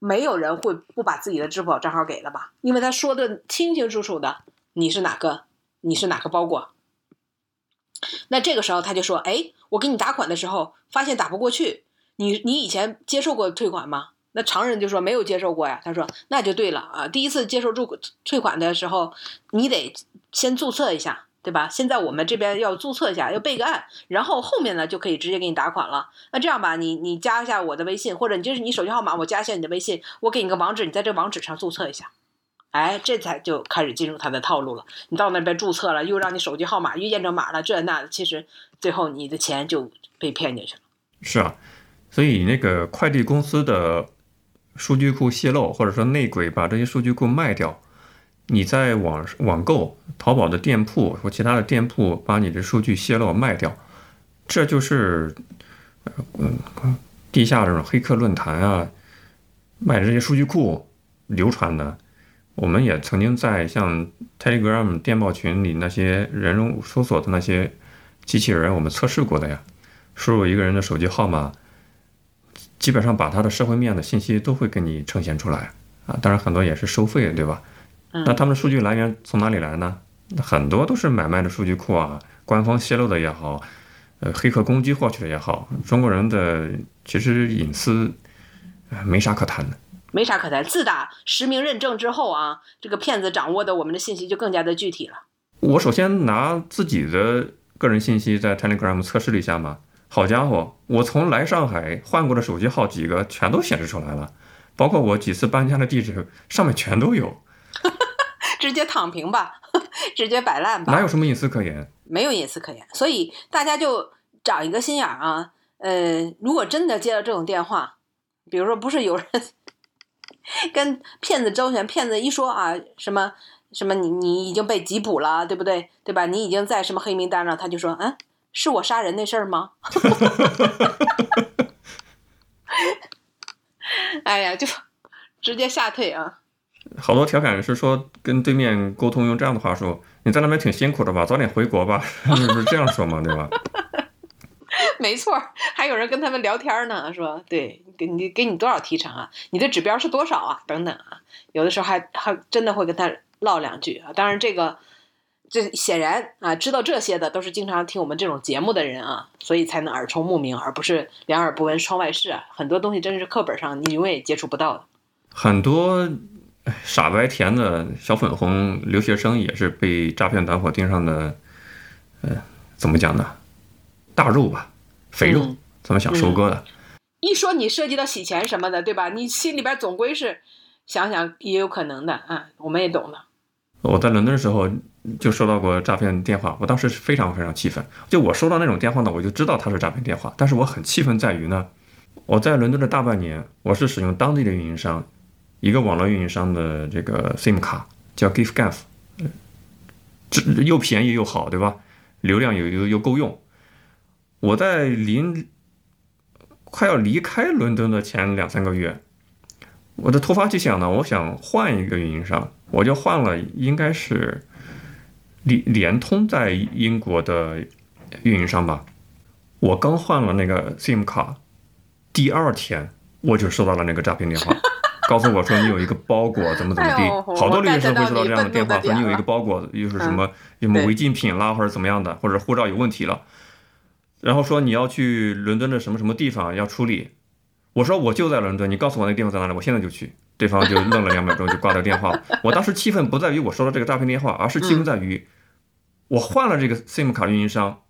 没有人会不把自己的支付宝账号给了吧？因为他说的清清楚楚的，你是哪个，你是哪个包裹。那这个时候他就说：“哎，我给你打款的时候发现打不过去，你你以前接受过退款吗？”那常人就说没有接受过呀。他说：“那就对了啊，第一次接受入退款的时候，你得先注册一下。”对吧？现在我们这边要注册一下，要备个案，然后后面呢就可以直接给你打款了。那这样吧，你你加一下我的微信，或者你就是你手机号码，我加一下你的微信，我给你个网址，你在这网址上注册一下。哎，这才就开始进入他的套路了。你到那边注册了，又让你手机号码又验证码了，这那的，其实最后你的钱就被骗进去了。是啊，所以那个快递公司的数据库泄露，或者说内鬼把这些数据库卖掉。你在网网购淘宝的店铺或其他的店铺把你的数据泄露卖掉，这就是嗯地下这种黑客论坛啊卖这些数据库流传的。我们也曾经在像 Telegram 电报群里那些人容搜索的那些机器人，我们测试过的呀。输入一个人的手机号码，基本上把他的社会面的信息都会给你呈现出来啊。当然很多也是收费，对吧？那他们的数据来源从哪里来呢？很多都是买卖的数据库啊，官方泄露的也好，呃，黑客攻击获取的也好，中国人的其实隐私没啥可谈的，没啥可谈。自打实名认证之后啊，这个骗子掌握的我们的信息就更加的具体了。我首先拿自己的个人信息在 Telegram 测试了一下嘛，好家伙，我从来上海换过的手机号几个全都显示出来了，包括我几次搬家的地址上面全都有。直接躺平吧，[laughs] 直接摆烂吧，哪有什么隐私可言？没有隐私可言，所以大家就长一个心眼儿啊。呃，如果真的接到这种电话，比如说不是有人 [laughs] 跟骗子周旋，骗子一说啊什么什么你你已经被缉捕了，对不对？对吧？你已经在什么黑名单上，他就说，嗯，是我杀人那事儿吗？[laughs] 哎呀，就直接吓退啊！好多调侃是说跟对面沟通用这样的话说，你在那边挺辛苦的吧，早点回国吧，[laughs] 是这样说嘛？对吧？[laughs] 没错，还有人跟他们聊天呢，说对，给你给你多少提成啊？你的指标是多少啊？等等啊，有的时候还还真的会跟他唠两句啊。当然这个这显然啊，知道这些的都是经常听我们这种节目的人啊，所以才能耳聪目明，而不是两耳不闻窗外事啊。很多东西真是课本上你永远也接触不到的，很多。傻白甜的小粉红留学生也是被诈骗团伙盯上的，呃，怎么讲呢？大肉吧，肥肉，怎么想收割的？一说你涉及到洗钱什么的，对吧？你心里边总归是想想也有可能的啊，我们也懂的。我在伦敦的时候就收到过诈骗电话，我当时是非常非常气愤。就我收到那种电话呢，我就知道它是诈骗电话，但是我很气愤在于呢，我在伦敦的大半年，我是使用当地的运营商。一个网络运营商的这个 SIM 卡叫 GiftGaff，这又便宜又好，对吧？流量又又又够用。我在临快要离开伦敦的前两三个月，我的突发奇想呢，我想换一个运营商，我就换了，应该是联联通在英国的运营商吧。我刚换了那个 SIM 卡，第二天我就收到了那个诈骗电话。告诉我说你有一个包裹怎么怎么地，好多留学生会收到这样的电话，说你有一个包裹又是什么什么违禁品啦，或者怎么样的，或者护照有问题了。然后说你要去伦敦的什么什么地方要处理，我说我就在伦敦，你告诉我那个地方在哪里，我现在就去。对方就愣了两秒钟，就挂掉电话了。[laughs] 我当时气愤不在于我收到这个诈骗电话，而是气愤在于我换了这个 SIM 卡运营商，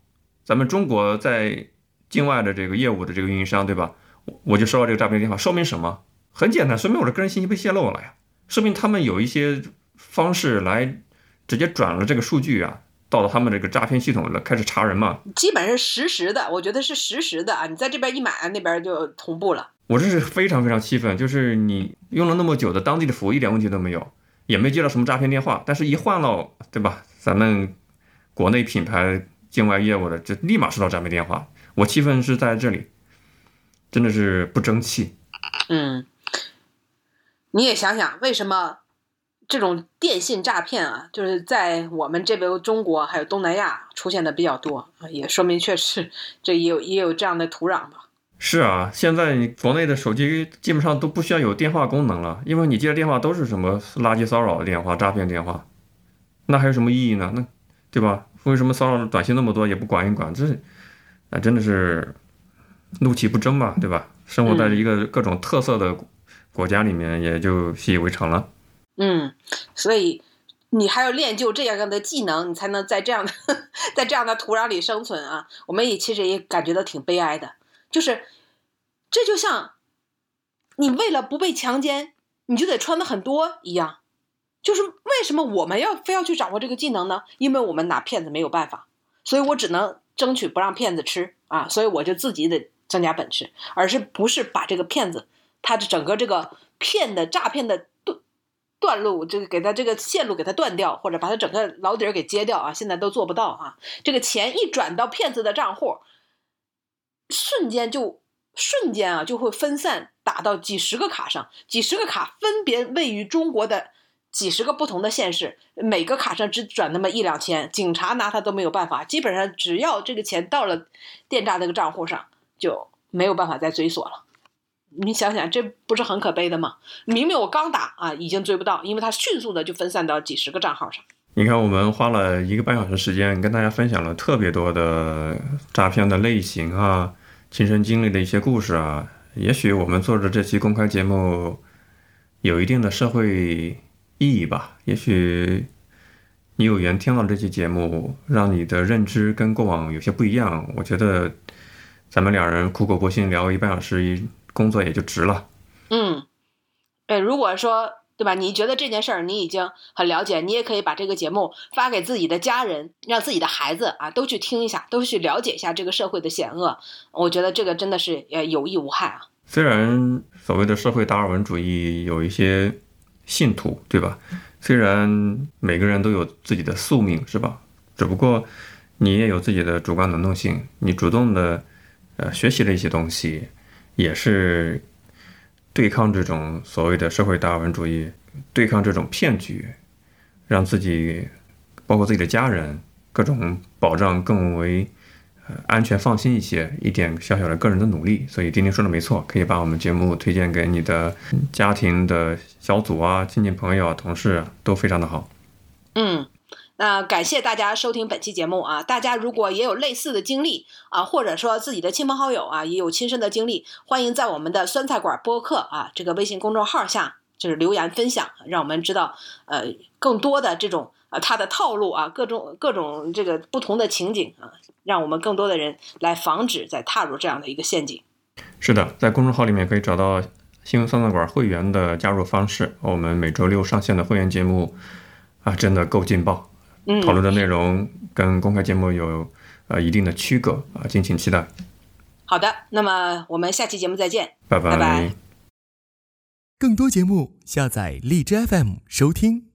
咱们中国在境外的这个业务的这个运营商，对吧？我我就收到这个诈骗电话，说明什么？很简单，说明我的个人信息被泄露了呀，说明他们有一些方式来直接转了这个数据啊，到了他们这个诈骗系统了，开始查人嘛。基本上实时的，我觉得是实时的啊，你在这边一买，那边就同步了。我这是非常非常气愤，就是你用了那么久的当地的服务一点问题都没有，也没接到什么诈骗电话，但是一换了，对吧？咱们国内品牌境外业务的，就立马收到诈骗电话。我气愤是在这里，真的是不争气。嗯，你也想想，为什么这种电信诈骗啊，就是在我们这边中国还有东南亚出现的比较多啊，也说明确实这也有也有这样的土壤吧。是啊，现在你国内的手机基本上都不需要有电话功能了，因为你接的电话都是什么垃圾骚扰电话、诈骗电话，那还有什么意义呢？那对吧？为什么骚扰短信那么多也不管一管？这啊，真的是怒其不争吧，对吧？生活在一个各种特色的国家里面，也就习以为常了。嗯，所以你还要练就这样的技能，你才能在这样的 [laughs] 在这样的土壤里生存啊！我们也其实也感觉到挺悲哀的。就是，这就像你为了不被强奸，你就得穿的很多一样。就是为什么我们要非要去掌握这个技能呢？因为我们拿骗子没有办法，所以我只能争取不让骗子吃啊。所以我就自己得增加本事，而是不是把这个骗子他的整个这个骗的诈骗的断断路，这个给他这个线路给他断掉，或者把他整个老底儿给揭掉啊。现在都做不到啊。这个钱一转到骗子的账户。瞬间就瞬间啊，就会分散打到几十个卡上，几十个卡分别位于中国的几十个不同的县市，每个卡上只转那么一两千，警察拿他都没有办法。基本上只要这个钱到了电诈这个账户上，就没有办法再追索了。你想想，这不是很可悲的吗？明明我刚打啊，已经追不到，因为他迅速的就分散到几十个账号上。你看，我们花了一个半小时时间跟大家分享了特别多的诈骗的类型啊，亲身经历的一些故事啊。也许我们做的这期公开节目有一定的社会意义吧。也许你有缘听到这期节目，让你的认知跟过往有些不一样。我觉得咱们两人苦口婆心聊一半小时，工作也就值了。嗯，哎，如果说。对吧？你觉得这件事儿你已经很了解，你也可以把这个节目发给自己的家人，让自己的孩子啊都去听一下，都去了解一下这个社会的险恶。我觉得这个真的是呃有益无害啊。虽然所谓的社会达尔文主义有一些信徒，对吧？虽然每个人都有自己的宿命，是吧？只不过你也有自己的主观能动性，你主动的呃学习了一些东西，也是。对抗这种所谓的社会达尔文主义，对抗这种骗局，让自己，包括自己的家人，各种保障更为呃安全放心一些，一点小小的个人的努力。所以丁丁说的没错，可以把我们节目推荐给你的家庭的小组啊、亲戚朋友啊、同事啊，都非常的好。嗯。那感谢大家收听本期节目啊！大家如果也有类似的经历啊，或者说自己的亲朋好友啊也有亲身的经历，欢迎在我们的酸菜馆播客啊这个微信公众号下就是留言分享，让我们知道呃更多的这种呃他的套路啊，各种各种这个不同的情景啊，让我们更多的人来防止再踏入这样的一个陷阱。是的，在公众号里面可以找到新闻酸菜馆会员的加入方式，我们每周六上线的会员节目啊，真的够劲爆。讨论的内容跟公开节目有呃一定的区隔啊，敬请期待。好的，那么我们下期节目再见，拜拜。拜拜。更多节目下载荔枝 FM 收听。